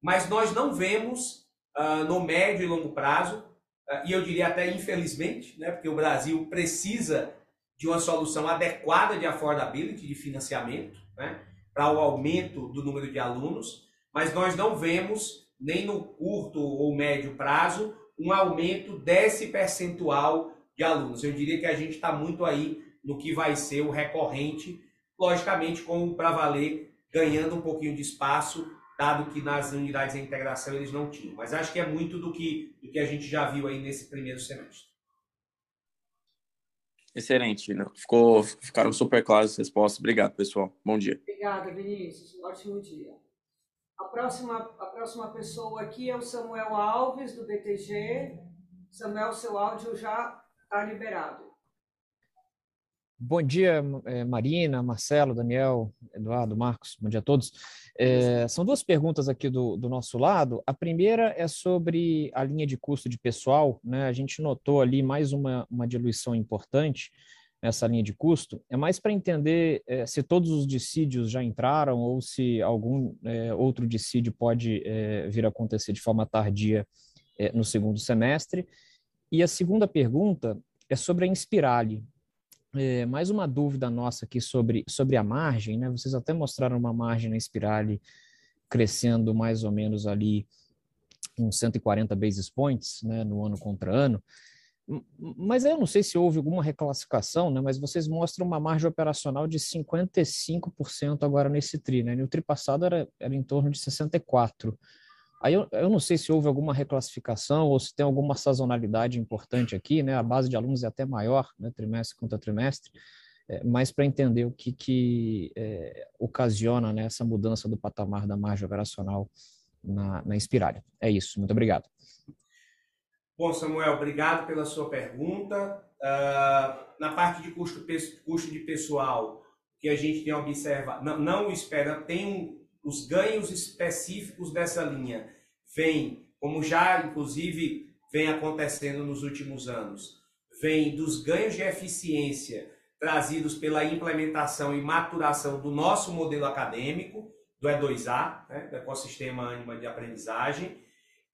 Mas nós não vemos uh, no médio e longo prazo, uh, e eu diria até infelizmente, né, porque o Brasil precisa de uma solução adequada de affordability, de financiamento, né, para o aumento do número de alunos, mas nós não vemos, nem no curto ou médio prazo, um aumento desse percentual de alunos. Eu diria que a gente está muito aí no que vai ser o recorrente, logicamente com o para valer ganhando um pouquinho de espaço, dado que nas unidades de integração eles não tinham. Mas acho que é muito do que, do que a gente já viu aí nesse primeiro semestre. Excelente, Ficou, ficaram super claras as respostas. Obrigado, pessoal. Bom dia. Obrigada, Vinícius. Ótimo dia. A próxima, a próxima pessoa aqui é o Samuel Alves, do BTG. Samuel, seu áudio já está liberado. Bom dia, é, Marina, Marcelo, Daniel, Eduardo, Marcos, bom dia a todos. É, são duas perguntas aqui do, do, nosso lado. A primeira é sobre a linha de custo de pessoal. Né? A gente notou ali mais uma, uma diluição importante nessa linha de custo, é mais para entender é, se todos os dissídios já entraram ou se algum é, outro dissídio pode é, vir a acontecer de forma tardia no segundo semestre. E a segunda pergunta é sobre a Inspirale. É, mais uma dúvida nossa aqui sobre, sobre a margem, né? Vocês até mostraram uma margem na Inspirale crescendo mais ou menos ali uns 140 basis points, né, no ano contra ano. Mas eu não sei se houve alguma reclassificação, né? mas vocês mostram uma margem operacional de 55% agora nesse TRI. Né? No TRI passado era, era em torno de 64%. Aí eu, eu não sei se houve alguma reclassificação ou se tem alguma sazonalidade importante aqui, né? A base de alunos é até maior, né? trimestre contra trimestre, é, mas para entender o que, que é, ocasiona né, essa mudança do patamar da margem operacional na, na. É isso, muito obrigado. Bom, Samuel, obrigado pela sua pergunta. Uh, na parte de custo, custo de pessoal, que a gente tem observado, não, não espera, tem os ganhos específicos dessa linha, vem, como já inclusive vem acontecendo nos últimos anos, vem dos ganhos de eficiência trazidos pela implementação e maturação do nosso modelo acadêmico, do E2A, né, do ecossistema Anima de aprendizagem,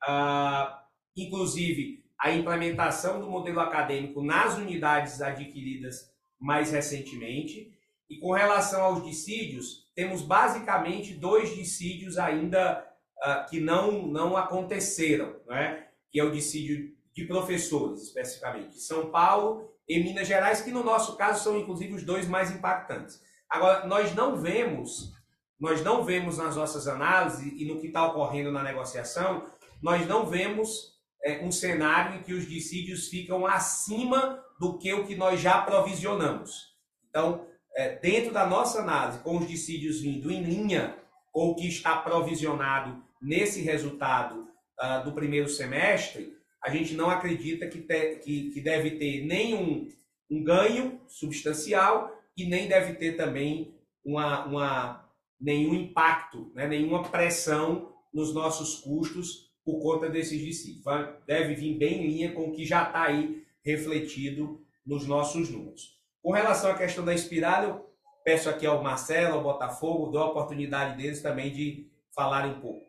uh, inclusive a implementação do modelo acadêmico nas unidades adquiridas mais recentemente. E com relação aos dissídios, temos basicamente dois dissídios ainda uh, que não, não aconteceram, né? que é o dissídio de professores, especificamente, São Paulo e Minas Gerais, que no nosso caso são inclusive os dois mais impactantes. Agora, nós não vemos, nós não vemos nas nossas análises e no que está ocorrendo na negociação, nós não vemos é, um cenário em que os dissídios ficam acima do que o que nós já provisionamos. Então, é, dentro da nossa análise, com os dissídios vindo em linha com o que está provisionado nesse resultado uh, do primeiro semestre, a gente não acredita que, te, que, que deve ter nenhum um ganho substancial e nem deve ter também uma, uma, nenhum impacto, né, nenhuma pressão nos nossos custos por conta desses dissídios. Deve vir bem em linha com o que já está aí refletido nos nossos números. Com relação à questão da espiral, eu peço aqui ao Marcelo, ao Botafogo, dou a oportunidade deles também de falarem um pouco.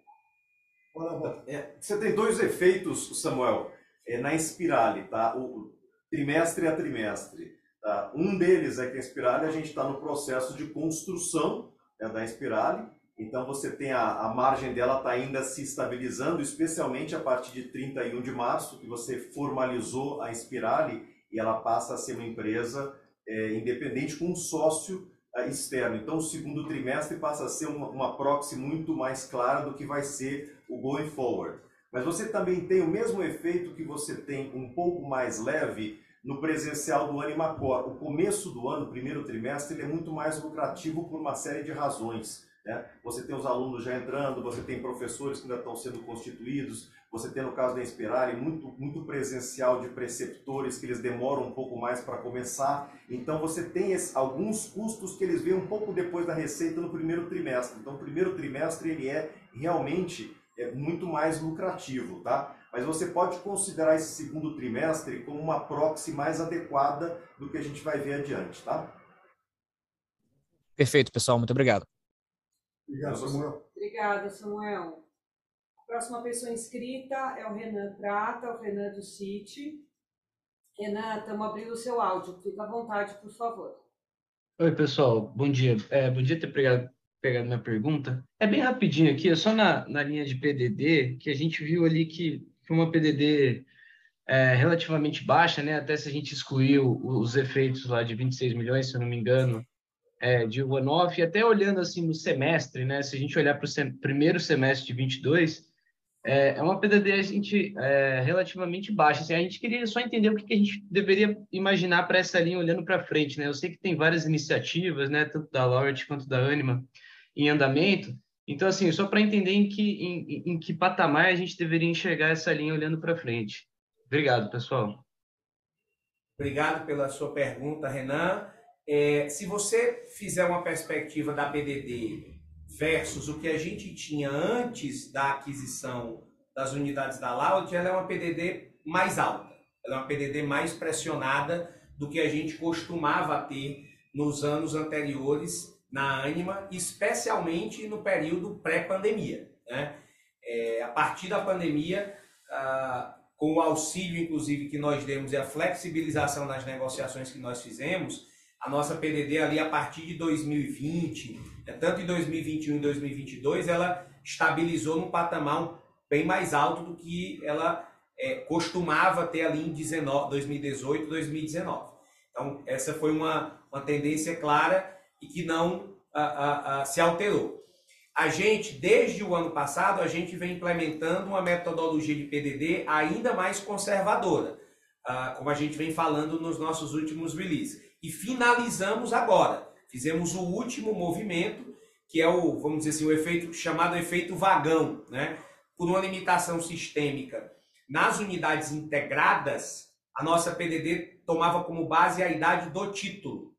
É, você tem dois efeitos, Samuel, é, na espirale, tá? O trimestre a trimestre. Tá? Um deles é que a espirale a gente está no processo de construção né, da espirale então você tem a, a margem dela está ainda se estabilizando, especialmente a partir de 31 de março, que você formalizou a Spirale e ela passa a ser uma empresa é, independente com um sócio é, externo. Então o segundo trimestre passa a ser uma, uma proxy muito mais clara do que vai ser o going forward. Mas você também tem o mesmo efeito que você tem um pouco mais leve no presencial do Animacor. O começo do ano, primeiro trimestre, ele é muito mais lucrativo por uma série de razões. Né? Você tem os alunos já entrando, você tem professores que ainda estão sendo constituídos, você tem no caso da Inspirare muito, muito presencial de preceptores que eles demoram um pouco mais para começar. Então você tem esse, alguns custos que eles veem um pouco depois da receita no primeiro trimestre. Então o primeiro trimestre ele é realmente é, muito mais lucrativo, tá? Mas você pode considerar esse segundo trimestre como uma proxy mais adequada do que a gente vai ver adiante, tá? Perfeito, pessoal. Muito obrigado. Obrigado, Samuel. Obrigada, Samuel. A próxima pessoa inscrita é o Renan Prata, o Renan do City. Renan, estamos abrindo o seu áudio. Fica à vontade, por favor. Oi, pessoal. Bom dia. É, bom dia ter pegado, pegado minha pergunta. É bem rapidinho aqui, é só na, na linha de PDD, que a gente viu ali que foi uma PDD é, relativamente baixa, né? Até se a gente excluiu os efeitos lá de 26 milhões, se eu não me engano, é, de one-off, até olhando assim no semestre, né? Se a gente olhar para o sem, primeiro semestre de 22, é, é uma PDD a gente, é, relativamente baixa. Assim, a gente queria só entender o que, que a gente deveria imaginar para essa linha olhando para frente, né? Eu sei que tem várias iniciativas, né? Tanto da Laureate quanto da Anima em andamento. Então, assim, só para entender em que, em, em que patamar a gente deveria enxergar essa linha olhando para frente. Obrigado, pessoal. Obrigado pela sua pergunta, Renan. É, se você fizer uma perspectiva da PDD versus o que a gente tinha antes da aquisição das unidades da Loud, ela é uma PDD mais alta. Ela é uma PDD mais pressionada do que a gente costumava ter nos anos anteriores na Anima, especialmente no período pré-pandemia. Né? É, a partir da pandemia, ah, com o auxílio, inclusive, que nós demos e a flexibilização nas negociações que nós fizemos, a nossa PDD ali a partir de 2020, né, tanto em 2021 e 2022, ela estabilizou num patamar bem mais alto do que ela é, costumava ter ali em 19, 2018, 2019. Então, essa foi uma, uma tendência clara e que não a, a, a, se alterou. a gente, desde o ano passado, a gente vem implementando uma metodologia de PDD ainda mais conservadora, uh, como a gente vem falando nos nossos últimos releases. E finalizamos agora. Fizemos o último movimento, que é o, vamos dizer assim, o efeito chamado efeito vagão, né? Por uma limitação sistêmica nas unidades integradas, a nossa PDD tomava como base a idade do título.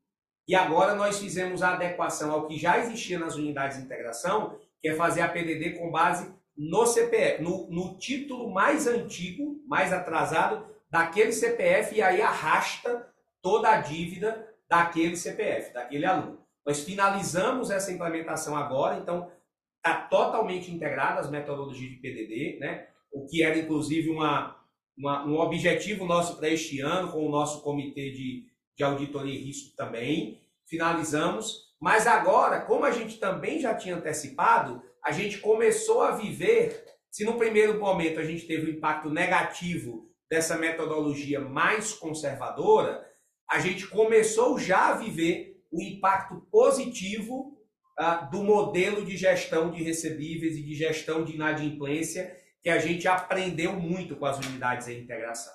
E agora nós fizemos a adequação ao que já existia nas unidades de integração, que é fazer a PDD com base no CPF, no, no título mais antigo, mais atrasado daquele CPF e aí arrasta toda a dívida daquele CPF, daquele aluno. Nós finalizamos essa implementação agora, então está totalmente integrada as metodologias de PDD, né? o que era inclusive uma, uma um objetivo nosso para este ano, com o nosso comitê de de auditoria e risco também, finalizamos, mas agora, como a gente também já tinha antecipado, a gente começou a viver, se no primeiro momento a gente teve um impacto negativo dessa metodologia mais conservadora, a gente começou já a viver o impacto positivo uh, do modelo de gestão de recebíveis e de gestão de inadimplência que a gente aprendeu muito com as unidades de integração.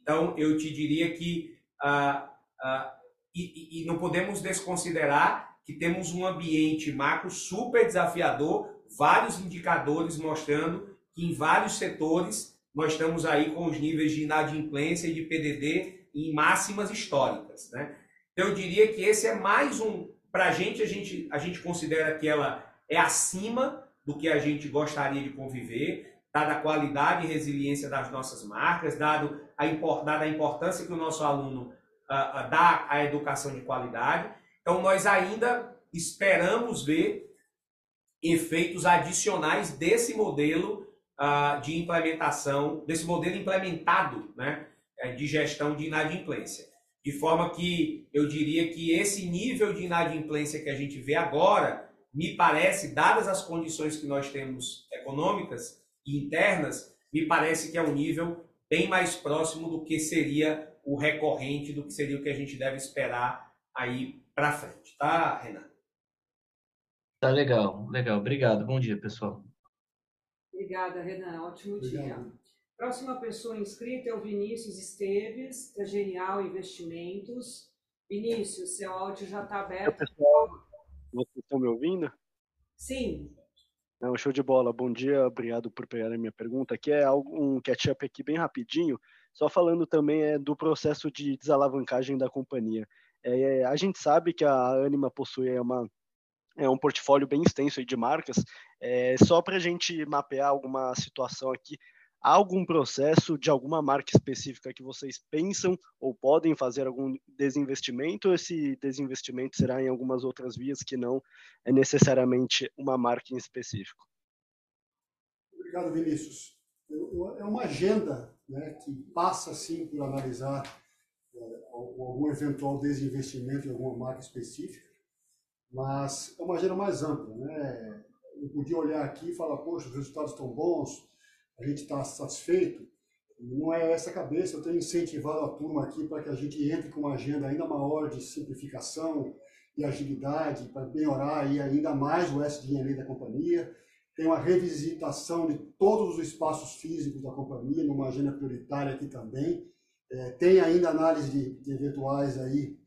Então, eu te diria que uh, Uh, e, e, não podemos desconsiderar que temos um ambiente macro super desafiador, vários indicadores mostrando que em vários setores nós estamos aí com os níveis de inadimplência e de PDD em máximas históricas. Né? Então, eu diria que esse é mais um. Para a gente, a gente, considera que ela é acima do que a gente gostaria de conviver, dada a qualidade e resiliência das nossas marcas, dado a, dada a importância que o nosso aluno uh, dar a educação de qualidade. Então, nós ainda esperamos ver efeitos adicionais desse modelo uh, de implementação, desse modelo implementado né, de gestão de inadimplência. De forma que eu diria que esse nível de inadimplência que a gente vê agora, me parece, dadas as condições que nós temos econômicas e internas, me parece que é um nível bem mais próximo do que seria o recorrente do que seria o que a gente deve esperar aí para frente, tá, Renan? Tá legal, legal. Obrigado. Bom dia, pessoal. Obrigada, Renan. Ótimo Obrigado. dia. Próxima pessoa inscrita é o Vinícius Esteves, da Genial Investimentos. Vinícius, seu áudio já está aberto. Oi, pessoal, vocês estão me ouvindo? Sim. Não, show de bola. Bom dia, obrigado por pegar a minha pergunta. Aqui é um catch-up aqui bem rapidinho. Só falando também é, do processo de desalavancagem da companhia. É, a gente sabe que a Anima possui uma, é um portfólio bem extenso de marcas. É, só para a gente mapear alguma situação aqui, algum processo de alguma marca específica que vocês pensam ou podem fazer algum desinvestimento? Ou esse desinvestimento será em algumas outras vias que não é necessariamente uma marca em específico? Obrigado, Vinícius. É uma agenda né, que passa sim por analisar é, algum eventual desinvestimento em alguma marca específica, mas é uma agenda mais ampla. Né? Eu podia olhar aqui e falar, poxa, os resultados estão bons, a gente está satisfeito. Não é essa cabeça, eu tenho incentivado a turma aqui para que a gente entre com uma agenda ainda maior de simplificação e agilidade, para melhorar aí ainda mais o SDN da companhia tem uma revisitação de todos os espaços físicos da companhia, numa agenda prioritária aqui também. É, tem ainda análise de, de eventuais aí,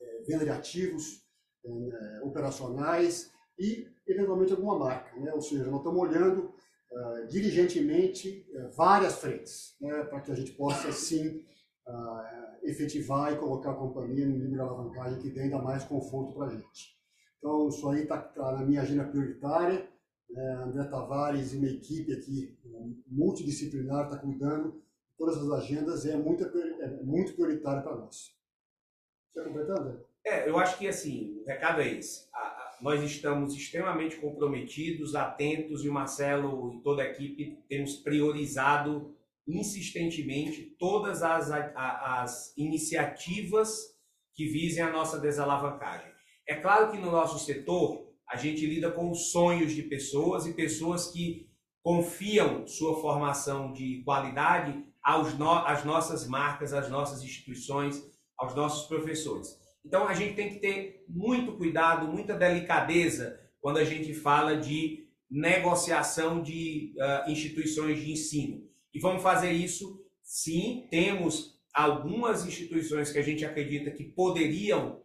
é, venda de ativos é, operacionais e, eventualmente, alguma marca. Né? Ou seja, nós estamos olhando uh, diligentemente uh, várias frentes, né? para que a gente possa, sim, uh, efetivar e colocar a companhia no nível de alavancagem que dê ainda mais conforto para a gente. Então, isso aí está tá na minha agenda prioritária é, André Tavares e uma equipe aqui multidisciplinar está cuidando de todas as agendas e é muito, é muito prioritário para nós. Quer completar, André? É, eu acho que assim, o recado é esse. A, nós estamos extremamente comprometidos, atentos, e o Marcelo e toda a equipe temos priorizado insistentemente todas as, as iniciativas que visem a nossa desalavancagem. É claro que no nosso setor a gente lida com os sonhos de pessoas e pessoas que confiam sua formação de qualidade aos no, às nossas marcas, às nossas instituições, aos nossos professores. Então a gente tem que ter muito cuidado, muita delicadeza quando a gente fala de negociação de uh, instituições de ensino. E vamos fazer isso, sim, temos algumas instituições que a gente acredita que poderiam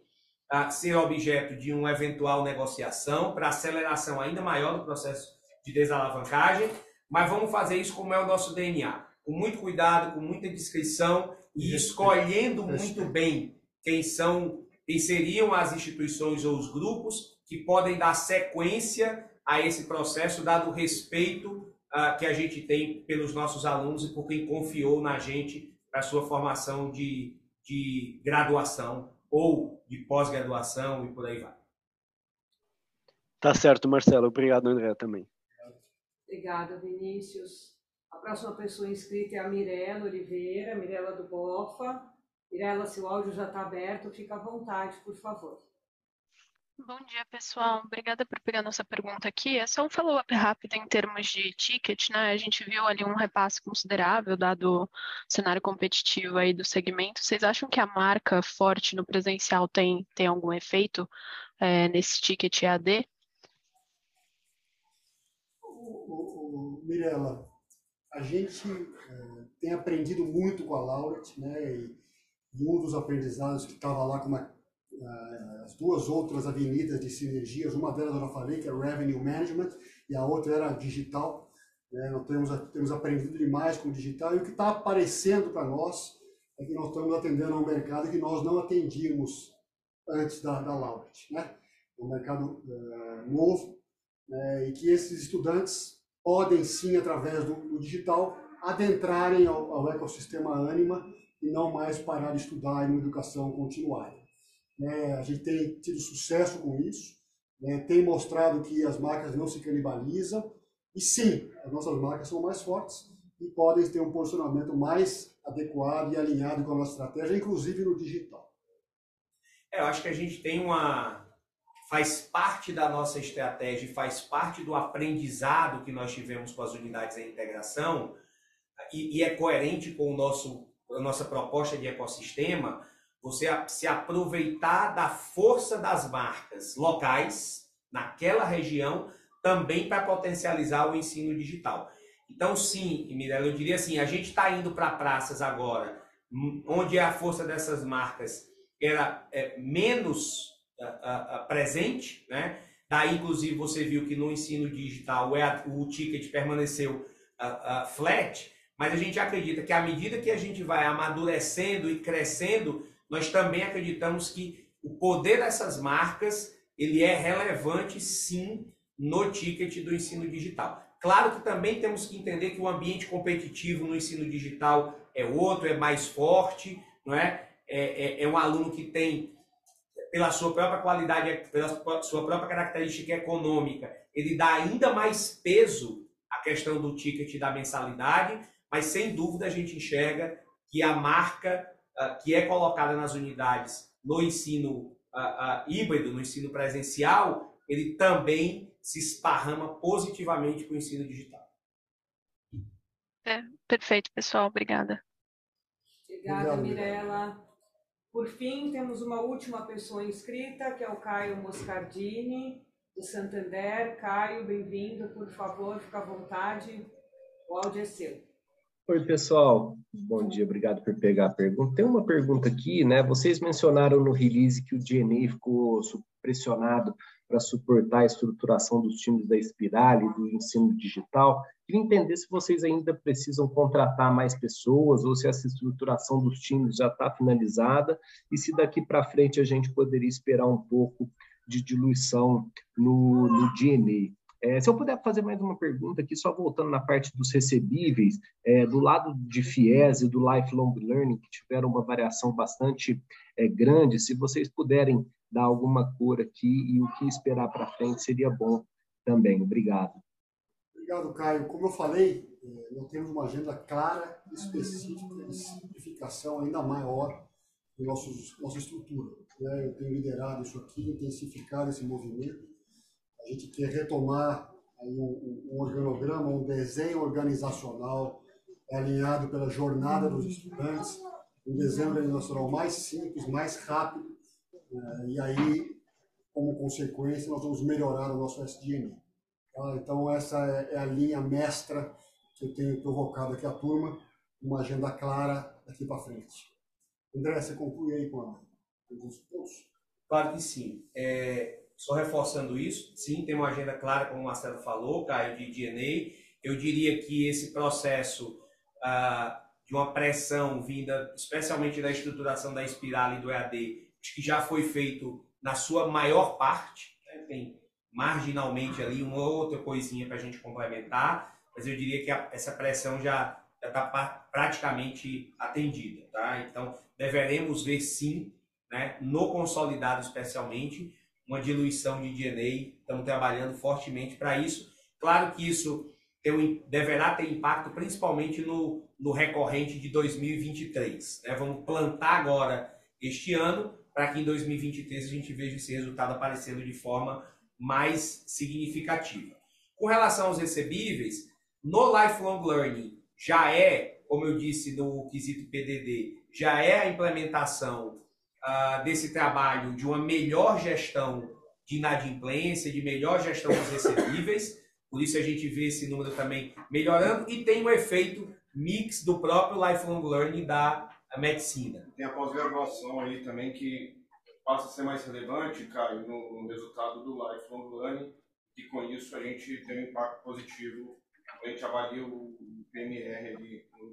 uh, ser objeto de uma eventual negociação para aceleração ainda maior do processo de desalavancagem, mas vamos fazer isso como é o nosso DNA, com muito cuidado, com muita discrição e escolhendo muito bem quem são, quem seriam as instituições ou os grupos que podem dar sequência a esse processo, dado o respeito uh, que a gente tem pelos nossos alunos e por quem confiou na gente para sua formação de, de graduação ou de pós-graduação e por aí vai. Tá certo, Marcelo. Obrigado, André, também. Obrigada, Vinícius. A próxima pessoa inscrita é a Mirela Oliveira, Mirela do Bofa. Mirela, se o áudio já está aberto, fica à vontade, por favor. Bom dia, pessoal. Obrigada por pegar nossa pergunta aqui. É só um follow-up rápido em termos de ticket, né? A gente viu ali um repasse considerável, dado o cenário competitivo aí do segmento. Vocês acham que a marca forte no presencial tem, tem algum efeito é, nesse ticket AD? Mirela, a gente é, tem aprendido muito com a Lauret, né? E, e um dos aprendizados que estava lá com uma eh, as duas outras avenidas de sinergias, uma delas eu já falei, que é Revenue Management, e a outra era digital. Né? Nós temos, temos aprendido demais com o digital, e o que está aparecendo para nós é que nós estamos atendendo a um mercado que nós não atendíamos antes da, da Lauret. Né? É um mercado uh, novo, né? e que esses estudantes podem sim, através do, do digital, adentrarem ao, ao ecossistema Anima e não mais parar de estudar em uma educação continuada. Né? A gente tem tido sucesso com isso, né? tem mostrado que as marcas não se canibalizam, e sim, as nossas marcas são mais fortes e podem ter um posicionamento mais adequado e alinhado com a nossa estratégia, inclusive no digital. É, eu acho que a gente tem uma. faz parte da nossa estratégia, faz parte do aprendizado que nós tivemos com as unidades de integração, e, e é coerente com o nosso, a nossa proposta de ecossistema você se aproveitar da força das marcas locais naquela região também para potencializar o ensino digital. Então, sim, Mirella, eu diria assim, a gente está indo para praças agora, hum, onde a força dessas marcas era é, menos uh, uh, presente, né? Daí, inclusive, você viu que no ensino digital o ticket permaneceu uh, flat, mas a gente acredita que à medida que a gente vai amadurecendo e crescendo, nós também acreditamos que o poder dessas marcas ele é relevante sim no ticket do ensino digital. Claro que também temos que entender que o ambiente competitivo no ensino digital é outro, é mais forte, não é? É, é, é um aluno que tem, pela sua própria qualidade, pela sua própria característica econômica, ele dá ainda mais peso à questão do ticket da mensalidade, mas sem dúvida a gente enxerga que a marca ah, que é colocada nas unidades no ensino uh, uh, híbrido, no ensino presencial, ele também se esparrama positivamente para o ensino digital. É, perfeito, pessoal. Obrigada. Obrigada, Mirella. Por fim, temos uma última pessoa inscrita, que é o Caio Moscardini, do Santander. Caio, bem-vindo, por favor, fica à vontade. O áudio é seu. Oi, pessoal. Bom dia, obrigado por pegar a pergunta. Tem uma pergunta aqui, né? Vocês mencionaram no release que o DNA ficou pressionado para suportar a estruturação dos times da Espirale, do ensino digital. Queria entender se vocês ainda precisam contratar mais pessoas ou se essa estruturação dos times já está finalizada e se daqui para frente a gente poderia esperar um pouco de diluição no, no DNA. É, se eu puder fazer mais uma pergunta aqui, só voltando na parte dos recebíveis, é, do lado de FIES e do Lifelong Learning, que tiveram uma variação bastante é, grande, se vocês puderem dar alguma cor aqui e o que esperar para frente seria bom também. Obrigado. Obrigado, Caio. Como eu falei, é, nós temos uma agenda clara, específica de simplificação ainda maior da nossa estrutura. Né? Eu tenho liderado isso aqui, intensificado esse movimento a gente quer retomar um, um organograma, um desenho organizacional alinhado pela jornada dos estudantes, um desenho organizacional mais simples, mais rápido, né? e aí como consequência, nós vamos melhorar o nosso SDN. Tá? Então, essa é, é a linha mestra que eu tenho provocado aqui a turma, uma agenda clara daqui para frente. André, você conclui aí com alguns pontos? Claro que sim. É, só reforçando isso, sim, tem uma agenda clara, como o Marcelo falou, Caio, de DNA. Eu diria que esse processo ah, de uma pressão vinda especialmente da estruturação da espiral e do EAD, que já foi feito na sua maior parte. Né? Tem marginalmente ali uma outra coisinha para a gente complementar, mas eu diria que a, essa pressão já está praticamente atendida. Tá? Então, deveremos ver sim, né, no consolidado especialmente, uma diluição de DNA. Estamos trabalhando fortemente para isso. Claro que isso tem, deverá ter impacto principalmente no, no recorrente de 2023. Né? Vamos plantar agora este ano para que em 2023 a gente veja esse resultado aparecendo de forma mais significativa. Com relação aos recebíveis, no Lifelong Learning já é, como eu disse no quesito PDD, já é a implementação uh, desse trabalho de uma melhor gestão de inadimplência, de melhor gestão dos recebíveis. Por isso a gente vê esse número também melhorando e tem um efeito mix do próprio lifelong learning da medicina. Tem a pós-graduação aí também que passa a ser mais relevante, Caio, no, no resultado do lifelong learning e com isso a gente tem um impacto positivo a gente avalia o PMR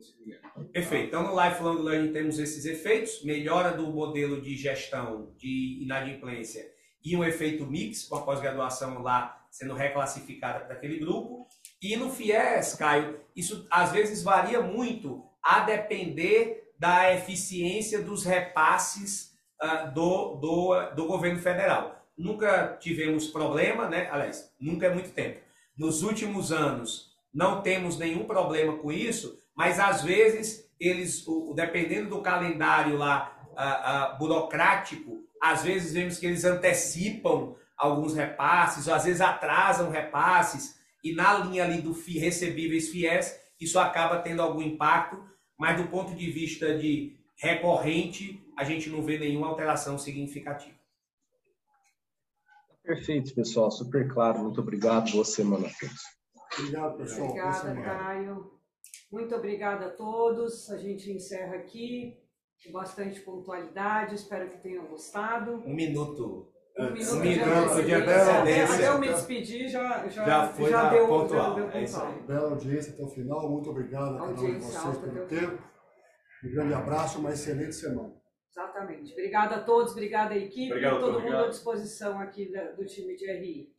disciplinar. Perfeito. Então, no Lifelong Learning temos esses efeitos, melhora do modelo de gestão de inadimplência e um efeito mix, com a pós-graduação lá sendo reclassificada para aquele grupo. E no FIES, Caio, isso às vezes varia muito a depender da eficiência dos repasses uh, do, do, do governo federal. Nunca tivemos problema, né? Aliás, nunca é muito tempo. Nos últimos anos, não temos nenhum problema com isso, mas às vezes eles, dependendo do calendário lá burocrático, às vezes vemos que eles antecipam alguns repasses, ou às vezes atrasam repasses, e na linha ali do FI, recebíveis FIES, isso acaba tendo algum impacto, mas do ponto de vista de recorrente, a gente não vê nenhuma alteração significativa. Perfeito, pessoal, super claro. Muito obrigado. Boa semana a todos. Obrigado, pessoal. Obrigada, Caio. Muito obrigada a todos. A gente encerra aqui com bastante pontualidade. Espero que tenham gostado. Um minuto. Um minuto, um minuto de antecedência. Até eu me despedir já, já, já foi já deu, pontual. Deu, deu é isso aí. Bela audiência até o final. Muito obrigado a cada um de vocês pelo tempo. Um grande abraço, uma excelente semana. Exatamente. Obrigada a todos, obrigada à equipe, obrigado, todo obrigado. mundo à disposição aqui do time de RI.